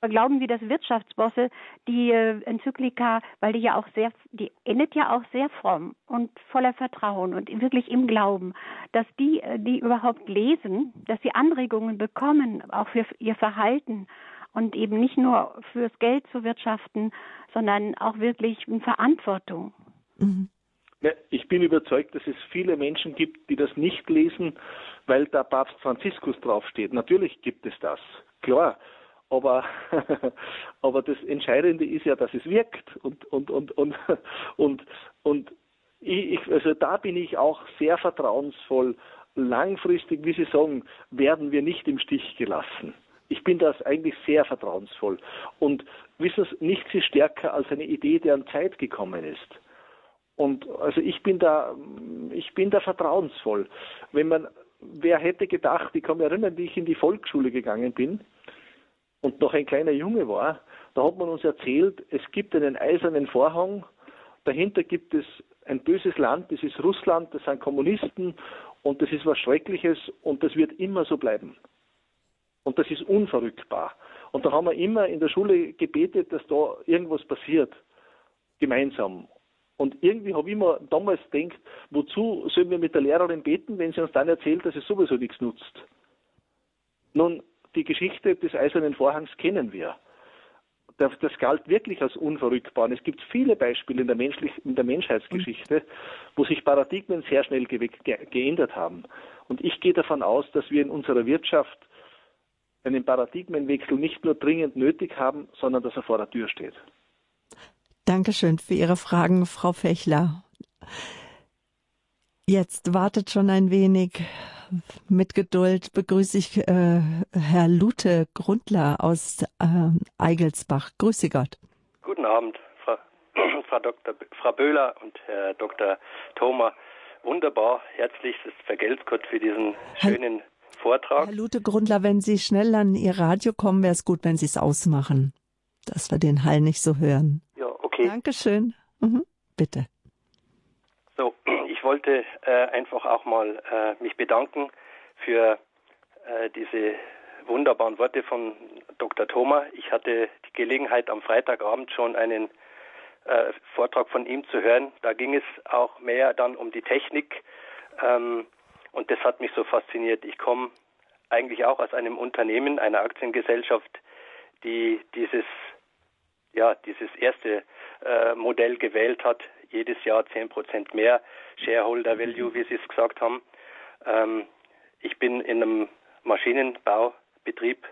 Glauben Sie, dass Wirtschaftsbosse die äh, Enzyklika, weil die ja auch sehr, die endet ja auch sehr fromm und voller Vertrauen und wirklich im Glauben, dass die, äh, die überhaupt lesen, dass sie Anregungen bekommen, auch für ihr Verhalten und eben nicht nur fürs Geld zu wirtschaften, sondern auch wirklich in Verantwortung. Mhm. Ich bin überzeugt, dass es viele Menschen gibt, die das nicht lesen, weil da Papst Franziskus draufsteht. Natürlich gibt es das, klar. Aber, aber das Entscheidende ist ja, dass es wirkt. Und, und, und, und, und, und ich, also da bin ich auch sehr vertrauensvoll. Langfristig, wie Sie sagen, werden wir nicht im Stich gelassen. Ich bin das eigentlich sehr vertrauensvoll. Und wissen Sie, nichts ist stärker als eine Idee, an Zeit gekommen ist. Und also ich bin da, ich bin da vertrauensvoll. Wenn man, wer hätte gedacht, ich kann mich erinnern, wie ich in die Volksschule gegangen bin und noch ein kleiner Junge war, da hat man uns erzählt, es gibt einen eisernen Vorhang, dahinter gibt es ein böses Land, das ist Russland, das sind Kommunisten und das ist was Schreckliches und das wird immer so bleiben. Und das ist unverrückbar. Und da haben wir immer in der Schule gebetet, dass da irgendwas passiert, gemeinsam. Und irgendwie habe ich mir damals gedacht, wozu sollen wir mit der Lehrerin beten, wenn sie uns dann erzählt, dass es sowieso nichts nutzt. Nun, die Geschichte des Eisernen Vorhangs kennen wir. Das, galt wirklich als unverrückbar. Und es gibt viele Beispiele in der, in der Menschheitsgeschichte, wo sich Paradigmen sehr schnell ge ge geändert haben. Und ich gehe davon aus, dass wir in unserer Wirtschaft einen Paradigmenwechsel nicht nur dringend nötig haben, sondern dass er vor der Tür steht. Dankeschön für Ihre Fragen, Frau Fechler. Jetzt wartet schon ein wenig. Mit Geduld begrüße ich äh, Herr Lute Grundler aus äh, Eigelsbach. Grüße Gott. Guten Abend, Frau, Frau, Dr. Frau Böhler und Herr Dr. Thoma. Wunderbar, herzlichstes Vergelt's Gott für diesen schönen Herr, Vortrag. Herr Lute Grundler, wenn Sie schnell an Ihr Radio kommen, wäre es gut, wenn Sie es ausmachen, dass wir den Hall nicht so hören. Okay. Dankeschön. Mhm. Bitte. So, ich wollte äh, einfach auch mal äh, mich bedanken für äh, diese wunderbaren Worte von Dr. Thoma. Ich hatte die Gelegenheit, am Freitagabend schon einen äh, Vortrag von ihm zu hören. Da ging es auch mehr dann um die Technik ähm, und das hat mich so fasziniert. Ich komme eigentlich auch aus einem Unternehmen, einer Aktiengesellschaft, die dieses ja, dieses erste äh, Modell gewählt hat, jedes Jahr 10 Prozent mehr Shareholder Value, wie Sie es gesagt haben. Ähm, ich bin in einem Maschinenbaubetrieb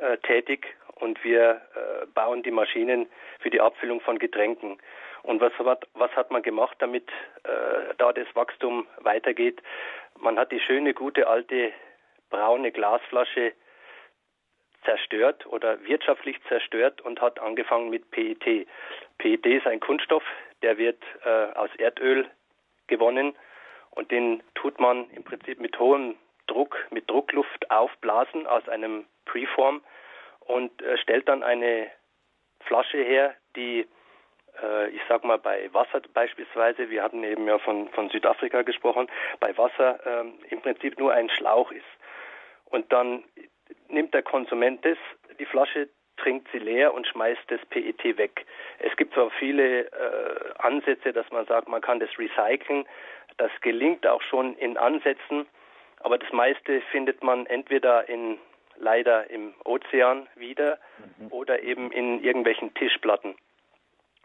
äh, tätig und wir äh, bauen die Maschinen für die Abfüllung von Getränken. Und was hat, was hat man gemacht, damit äh, da das Wachstum weitergeht? Man hat die schöne, gute, alte, braune Glasflasche zerstört oder wirtschaftlich zerstört und hat angefangen mit PET. PET ist ein Kunststoff, der wird äh, aus Erdöl gewonnen und den tut man im Prinzip mit hohem Druck, mit Druckluft aufblasen aus einem Preform und äh, stellt dann eine Flasche her, die äh, ich sag mal bei Wasser beispielsweise, wir hatten eben ja von, von Südafrika gesprochen, bei Wasser ähm, im Prinzip nur ein Schlauch ist. Und dann nimmt der Konsument das, die Flasche, trinkt sie leer und schmeißt das PET weg. Es gibt zwar viele äh, Ansätze, dass man sagt, man kann das recyceln. Das gelingt auch schon in Ansätzen, aber das meiste findet man entweder in leider im Ozean wieder mhm. oder eben in irgendwelchen Tischplatten.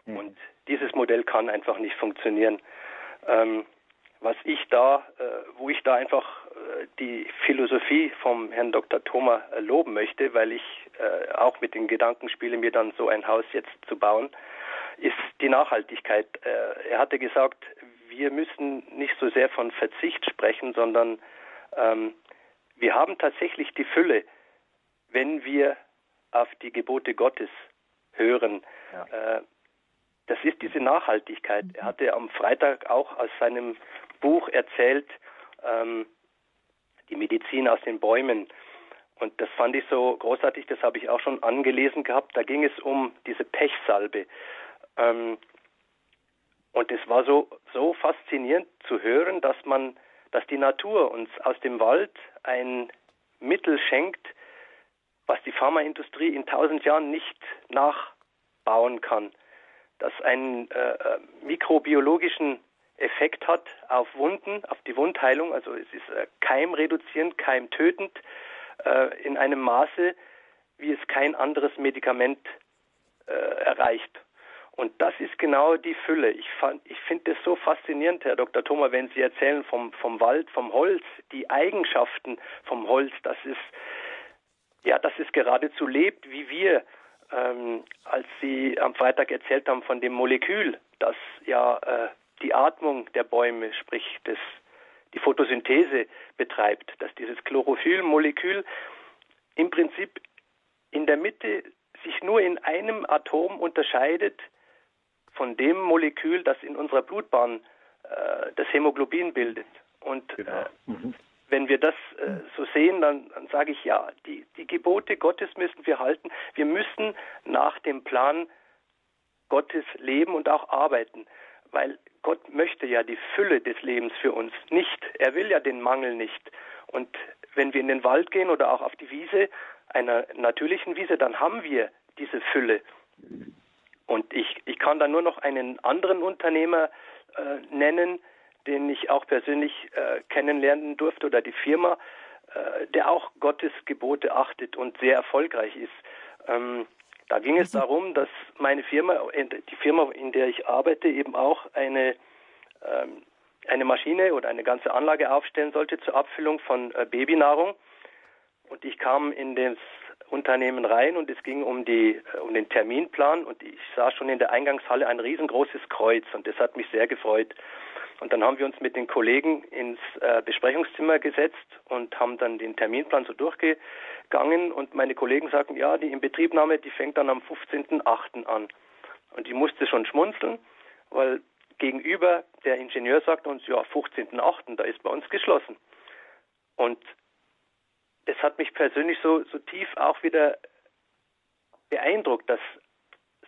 Mhm. Und dieses Modell kann einfach nicht funktionieren. Ähm, was ich da, äh, wo ich da einfach äh, die Philosophie vom Herrn Dr. Thoma äh, loben möchte, weil ich auch mit den Gedanken spiele, mir dann so ein Haus jetzt zu bauen, ist die Nachhaltigkeit. Er hatte gesagt, wir müssen nicht so sehr von Verzicht sprechen, sondern ähm, wir haben tatsächlich die Fülle, wenn wir auf die Gebote Gottes hören. Ja. Äh, das ist diese Nachhaltigkeit. Er hatte am Freitag auch aus seinem Buch erzählt, ähm, die Medizin aus den Bäumen. Und das fand ich so großartig, das habe ich auch schon angelesen gehabt. Da ging es um diese Pechsalbe. Ähm, und es war so, so faszinierend zu hören, dass man, dass die Natur uns aus dem Wald ein Mittel schenkt, was die Pharmaindustrie in tausend Jahren nicht nachbauen kann das einen äh, äh, mikrobiologischen Effekt hat auf Wunden, auf die Wundheilung. Also es ist äh, keimreduzierend, keimtötend äh, in einem Maße, wie es kein anderes Medikament äh, erreicht. Und das ist genau die Fülle. Ich, ich finde es so faszinierend, Herr Dr. Thoma, wenn Sie erzählen vom, vom Wald, vom Holz, die Eigenschaften vom Holz, das ist, ja, dass es geradezu lebt, wie wir ähm, als Sie am Freitag erzählt haben von dem Molekül, das ja äh, die Atmung der Bäume, sprich das, die Photosynthese betreibt, dass dieses Chlorophyllmolekül im Prinzip in der Mitte sich nur in einem Atom unterscheidet von dem Molekül, das in unserer Blutbahn äh, das Hämoglobin bildet. Und genau. äh, mhm wenn wir das äh, so sehen, dann, dann sage ich ja, die, die Gebote Gottes müssen wir halten. Wir müssen nach dem Plan Gottes leben und auch arbeiten, weil Gott möchte ja die Fülle des Lebens für uns nicht. Er will ja den Mangel nicht. Und wenn wir in den Wald gehen oder auch auf die Wiese, einer natürlichen Wiese, dann haben wir diese Fülle. Und ich, ich kann da nur noch einen anderen Unternehmer äh, nennen, den ich auch persönlich äh, kennenlernen durfte, oder die Firma, äh, der auch Gottes Gebote achtet und sehr erfolgreich ist. Ähm, da ging es mhm. darum, dass meine Firma, die Firma, in der ich arbeite, eben auch eine, ähm, eine Maschine oder eine ganze Anlage aufstellen sollte zur Abfüllung von äh, Babynahrung. Und ich kam in das Unternehmen rein und es ging um, die, äh, um den Terminplan und ich sah schon in der Eingangshalle ein riesengroßes Kreuz und das hat mich sehr gefreut. Und dann haben wir uns mit den Kollegen ins äh, Besprechungszimmer gesetzt und haben dann den Terminplan so durchgegangen und meine Kollegen sagten, ja, die Inbetriebnahme, die fängt dann am 15.8. an. Und ich musste schon schmunzeln, weil gegenüber der Ingenieur sagt uns, ja, 15.8., da ist bei uns geschlossen. Und das hat mich persönlich so, so tief auch wieder beeindruckt, dass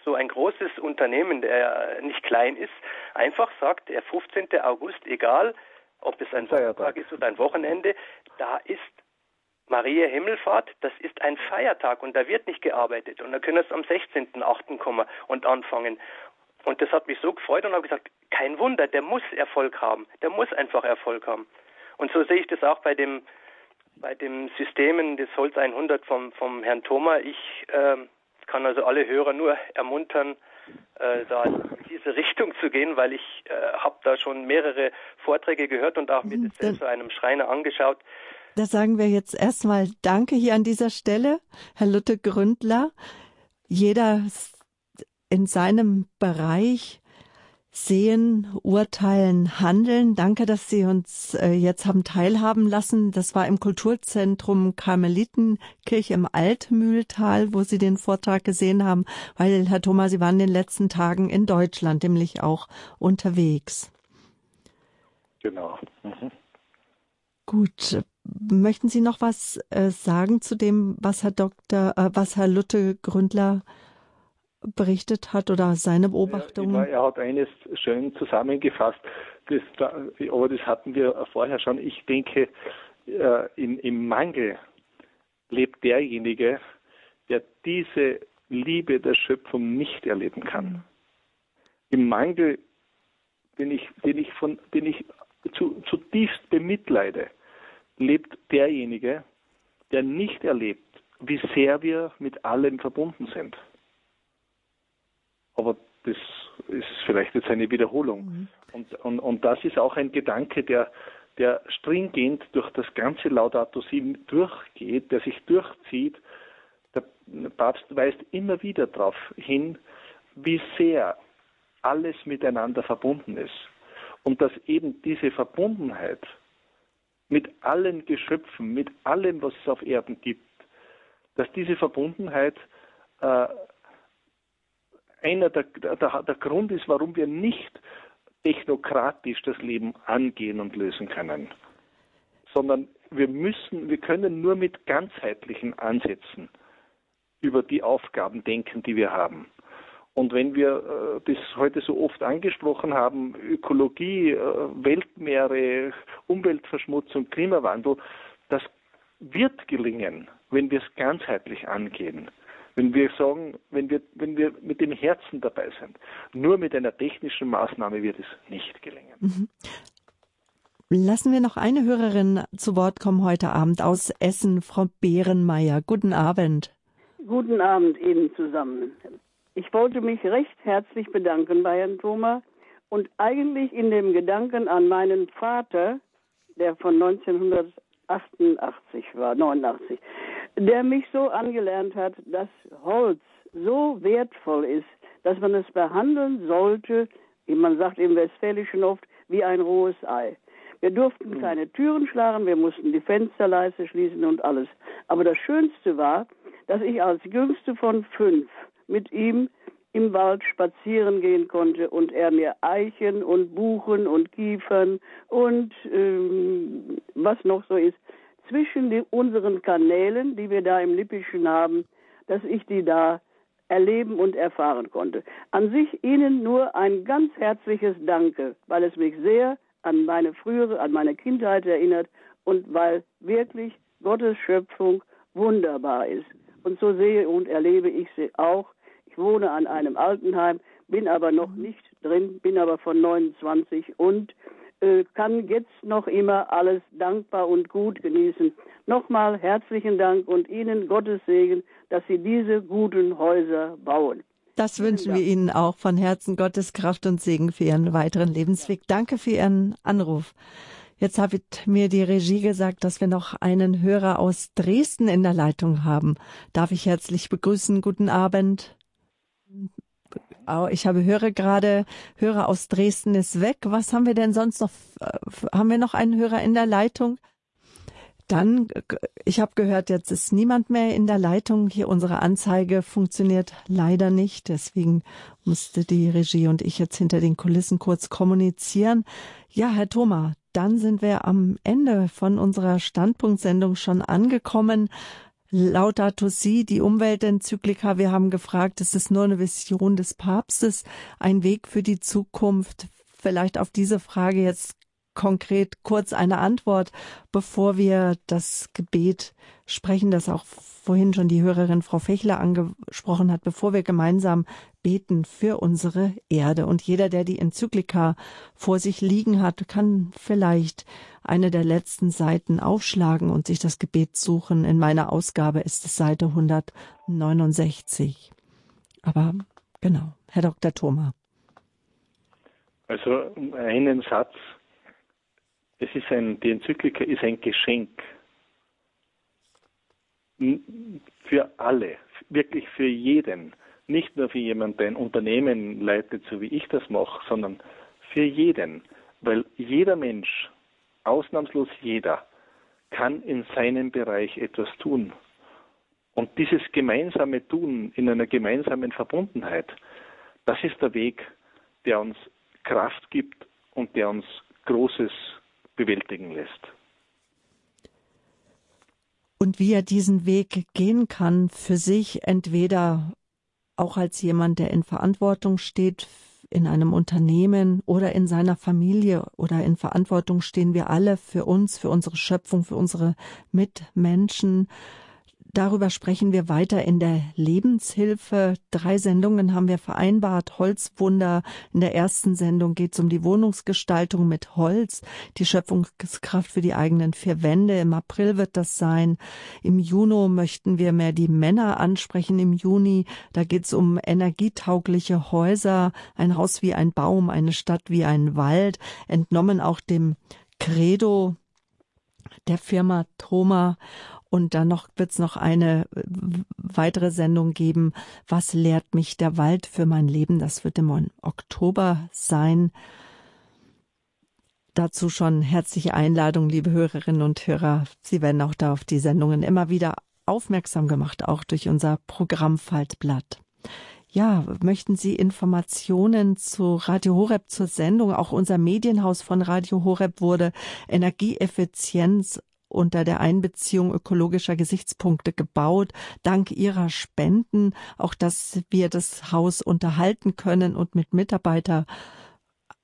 so ein großes Unternehmen, der nicht klein ist, einfach sagt, der 15. August, egal ob es ein Feiertag ist oder ein Wochenende, da ist Maria Himmelfahrt, das ist ein Feiertag und da wird nicht gearbeitet. Und da können es am 16.8. kommen und anfangen. Und das hat mich so gefreut und habe gesagt, kein Wunder, der muss Erfolg haben. Der muss einfach Erfolg haben. Und so sehe ich das auch bei dem, bei dem Systemen des Holz 100 vom, vom Herrn Thoma. Ich äh, kann also alle Hörer nur ermuntern, äh, da in diese Richtung zu gehen, weil ich äh, habe da schon mehrere Vorträge gehört und auch mir das selbst bei einem Schreiner angeschaut. Da sagen wir jetzt erstmal Danke hier an dieser Stelle, Herr Lutte Gründler. Jeder in seinem Bereich sehen, urteilen, handeln. Danke, dass Sie uns äh, jetzt haben teilhaben lassen. Das war im Kulturzentrum Karmelitenkirche im Altmühltal, wo Sie den Vortrag gesehen haben, weil, Herr Thomas, Sie waren in den letzten Tagen in Deutschland, nämlich auch unterwegs. Genau. Mhm. Gut. Möchten Sie noch was äh, sagen zu dem, was Herr Dr., äh, was Herr Lutte Gründler berichtet hat oder seine Beobachtungen? Ja, er hat eines schön zusammengefasst, das, aber das hatten wir vorher schon. Ich denke, äh, in, im Mangel lebt derjenige, der diese Liebe der Schöpfung nicht erleben kann. Im Mangel, den ich, den ich, von, den ich zu, zutiefst bemitleide, lebt derjenige, der nicht erlebt, wie sehr wir mit allem verbunden sind. Aber das ist vielleicht jetzt eine Wiederholung. Mhm. Und, und, und das ist auch ein Gedanke, der, der stringent durch das ganze Laudato Si durchgeht, der sich durchzieht. Der Papst weist immer wieder darauf hin, wie sehr alles miteinander verbunden ist. Und dass eben diese Verbundenheit mit allen Geschöpfen, mit allem, was es auf Erden gibt, dass diese Verbundenheit äh, einer der, der, der Grund ist, warum wir nicht technokratisch das Leben angehen und lösen können, sondern wir müssen, wir können nur mit ganzheitlichen Ansätzen über die Aufgaben denken, die wir haben. Und wenn wir äh, das heute so oft angesprochen haben, Ökologie, äh, Weltmeere, Umweltverschmutzung, Klimawandel, das wird gelingen, wenn wir es ganzheitlich angehen. Wenn wir sagen, wenn wir, wenn wir mit dem Herzen dabei sind, nur mit einer technischen Maßnahme wird es nicht gelingen. Mhm. Lassen wir noch eine Hörerin zu Wort kommen heute Abend aus Essen, Frau Behrenmeier. Guten Abend. Guten Abend Ihnen zusammen. Ich wollte mich recht herzlich bedanken bei Herrn Thoma und eigentlich in dem Gedanken an meinen Vater, der von 1988 war, 89, der mich so angelernt hat, dass Holz so wertvoll ist, dass man es behandeln sollte, wie man sagt im Westfälischen oft, wie ein rohes Ei. Wir durften hm. keine Türen schlagen, wir mussten die Fensterleiste schließen und alles. Aber das Schönste war, dass ich als jüngste von fünf mit ihm im Wald spazieren gehen konnte und er mir Eichen und Buchen und Kiefern und ähm, was noch so ist zwischen die, unseren Kanälen, die wir da im Lippischen haben, dass ich die da erleben und erfahren konnte. An sich Ihnen nur ein ganz herzliches Danke, weil es mich sehr an meine frühere, an meine Kindheit erinnert und weil wirklich Gottes Schöpfung wunderbar ist. Und so sehe und erlebe ich sie auch. Ich wohne an einem Altenheim, bin aber noch nicht drin, bin aber von 29 und äh, kann jetzt noch immer alles dankbar und gut genießen. Nochmal herzlichen Dank und Ihnen Gottes Segen, dass Sie diese guten Häuser bauen. Das wünschen wir Ihnen auch von Herzen Gottes Kraft und Segen für Ihren weiteren Lebensweg. Danke für Ihren Anruf. Jetzt hat mir die Regie gesagt, dass wir noch einen Hörer aus Dresden in der Leitung haben. Darf ich herzlich begrüßen. Guten Abend. Ich habe höre gerade, Hörer aus Dresden ist weg. Was haben wir denn sonst noch? Äh, haben wir noch einen Hörer in der Leitung? Dann, ich habe gehört, jetzt ist niemand mehr in der Leitung. Hier unsere Anzeige funktioniert leider nicht. Deswegen musste die Regie und ich jetzt hinter den Kulissen kurz kommunizieren. Ja, Herr Thoma, dann sind wir am Ende von unserer Standpunktsendung schon angekommen. Laudato Si, die Umweltenzyklika. Wir haben gefragt, ist es nur eine Vision des Papstes, ein Weg für die Zukunft? Vielleicht auf diese Frage jetzt konkret kurz eine Antwort, bevor wir das Gebet sprechen, das auch vorhin schon die Hörerin Frau Fechler angesprochen hat, bevor wir gemeinsam beten für unsere Erde. Und jeder, der die Enzyklika vor sich liegen hat, kann vielleicht eine der letzten Seiten aufschlagen und sich das Gebet suchen. In meiner Ausgabe ist es Seite 169. Aber genau, Herr Dr. Thoma. Also einen Satz. Es ist ein, die Enzyklika ist ein Geschenk für alle, wirklich für jeden. Nicht nur für jemanden, der ein Unternehmen leitet, so wie ich das mache, sondern für jeden. Weil jeder Mensch ausnahmslos jeder, kann in seinem Bereich etwas tun. Und dieses gemeinsame Tun in einer gemeinsamen Verbundenheit, das ist der Weg, der uns Kraft gibt und der uns Großes bewältigen lässt. und wie er diesen Weg gehen kann für sich, entweder auch als jemand, der in Verantwortung steht in einem Unternehmen oder in seiner Familie oder in Verantwortung stehen wir alle für uns, für unsere Schöpfung, für unsere Mitmenschen. Darüber sprechen wir weiter in der Lebenshilfe. Drei Sendungen haben wir vereinbart. Holzwunder. In der ersten Sendung geht es um die Wohnungsgestaltung mit Holz, die Schöpfungskraft für die eigenen vier Wände. Im April wird das sein. Im Juni möchten wir mehr die Männer ansprechen. Im Juni, da geht es um energietaugliche Häuser, ein Haus wie ein Baum, eine Stadt wie ein Wald, entnommen auch dem Credo der Firma Thoma und dann noch wird's noch eine äh, weitere Sendung geben. Was lehrt mich der Wald für mein Leben? Das wird im Oktober sein. Dazu schon herzliche Einladung, liebe Hörerinnen und Hörer. Sie werden auch da auf die Sendungen immer wieder aufmerksam gemacht, auch durch unser Programmfaltblatt. Ja, möchten Sie Informationen zu Radio Horeb zur Sendung? Auch unser Medienhaus von Radio Horeb wurde Energieeffizienz unter der Einbeziehung ökologischer Gesichtspunkte gebaut, dank ihrer Spenden, auch dass wir das Haus unterhalten können und mit Mitarbeiter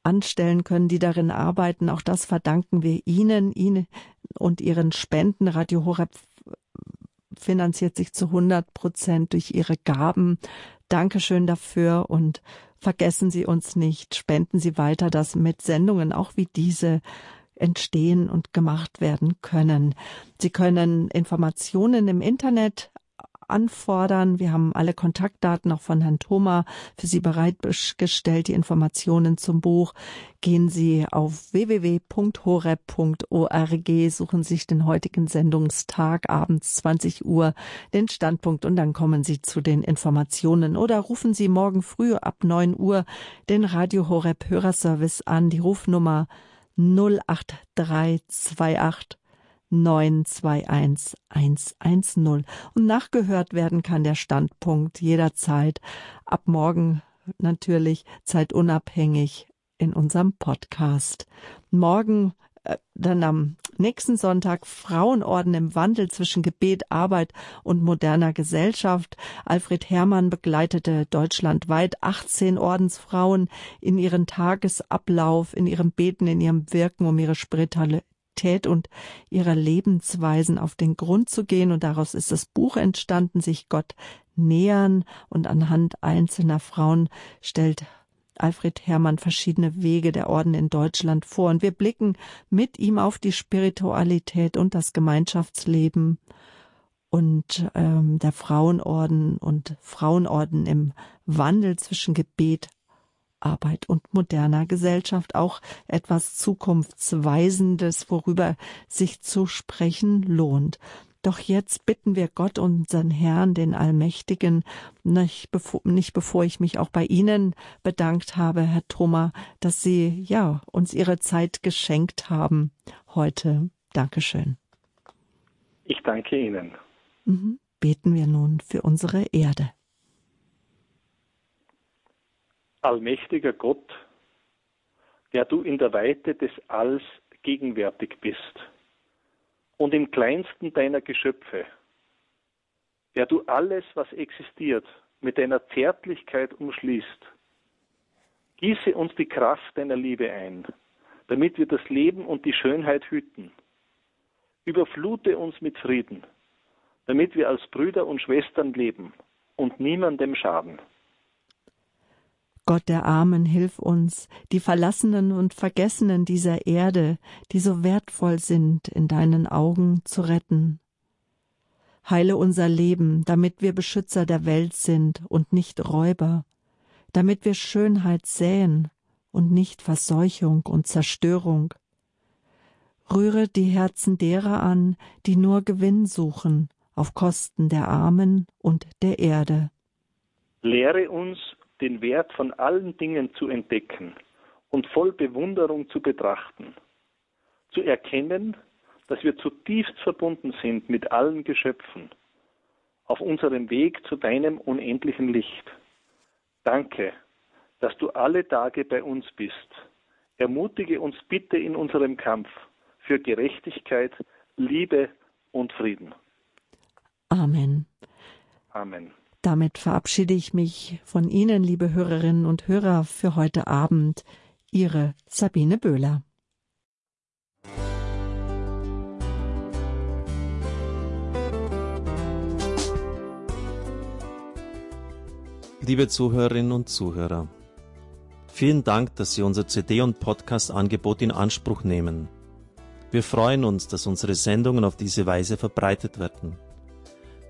anstellen können, die darin arbeiten. Auch das verdanken wir Ihnen, Ihnen und Ihren Spenden. Radio Horeb finanziert sich zu 100 Prozent durch Ihre Gaben. Dankeschön dafür und vergessen Sie uns nicht. Spenden Sie weiter, dass mit Sendungen auch wie diese entstehen und gemacht werden können. Sie können Informationen im Internet anfordern. Wir haben alle Kontaktdaten auch von Herrn Thoma für Sie bereitgestellt, die Informationen zum Buch. Gehen Sie auf www.horeb.org, suchen sich den heutigen Sendungstag abends 20 Uhr den Standpunkt und dann kommen Sie zu den Informationen oder rufen Sie morgen früh ab 9 Uhr den Radio Horeb Hörerservice an, die Rufnummer 08328 921 110. Und nachgehört werden kann der Standpunkt jederzeit ab morgen natürlich zeitunabhängig in unserem Podcast. Morgen dann am nächsten Sonntag Frauenorden im Wandel zwischen Gebet, Arbeit und moderner Gesellschaft. Alfred Herrmann begleitete deutschlandweit 18 Ordensfrauen in ihren Tagesablauf, in ihrem Beten, in ihrem Wirken, um ihre Spiritualität und ihrer Lebensweisen auf den Grund zu gehen. Und daraus ist das Buch entstanden, sich Gott nähern. Und anhand einzelner Frauen stellt Alfred Herrmann verschiedene Wege der Orden in Deutschland vor und wir blicken mit ihm auf die Spiritualität und das Gemeinschaftsleben und ähm, der Frauenorden und Frauenorden im Wandel zwischen Gebet, Arbeit und moderner Gesellschaft auch etwas Zukunftsweisendes, worüber sich zu sprechen lohnt. Doch jetzt bitten wir Gott, unseren Herrn, den Allmächtigen, nicht bevor, nicht bevor ich mich auch bei Ihnen bedankt habe, Herr Thoma, dass Sie, ja, uns Ihre Zeit geschenkt haben heute. Dankeschön. Ich danke Ihnen. Mhm. Beten wir nun für unsere Erde. Allmächtiger Gott, der du in der Weite des Alls gegenwärtig bist und im kleinsten deiner Geschöpfe, der du alles, was existiert, mit deiner Zärtlichkeit umschließt. Gieße uns die Kraft deiner Liebe ein, damit wir das Leben und die Schönheit hüten. Überflute uns mit Frieden, damit wir als Brüder und Schwestern leben und niemandem schaden. Gott der Armen, hilf uns, die Verlassenen und Vergessenen dieser Erde, die so wertvoll sind, in deinen Augen zu retten. Heile unser Leben, damit wir Beschützer der Welt sind und nicht Räuber, damit wir Schönheit säen und nicht Verseuchung und Zerstörung. Rühre die Herzen derer an, die nur Gewinn suchen, auf Kosten der Armen und der Erde. Lehre uns den Wert von allen Dingen zu entdecken und voll Bewunderung zu betrachten, zu erkennen, dass wir zutiefst verbunden sind mit allen Geschöpfen auf unserem Weg zu deinem unendlichen Licht. Danke, dass du alle Tage bei uns bist. Ermutige uns bitte in unserem Kampf für Gerechtigkeit, Liebe und Frieden. Amen. Amen. Damit verabschiede ich mich von Ihnen, liebe Hörerinnen und Hörer, für heute Abend. Ihre Sabine Böhler. Liebe Zuhörerinnen und Zuhörer, vielen Dank, dass Sie unser CD- und Podcast-Angebot in Anspruch nehmen. Wir freuen uns, dass unsere Sendungen auf diese Weise verbreitet werden.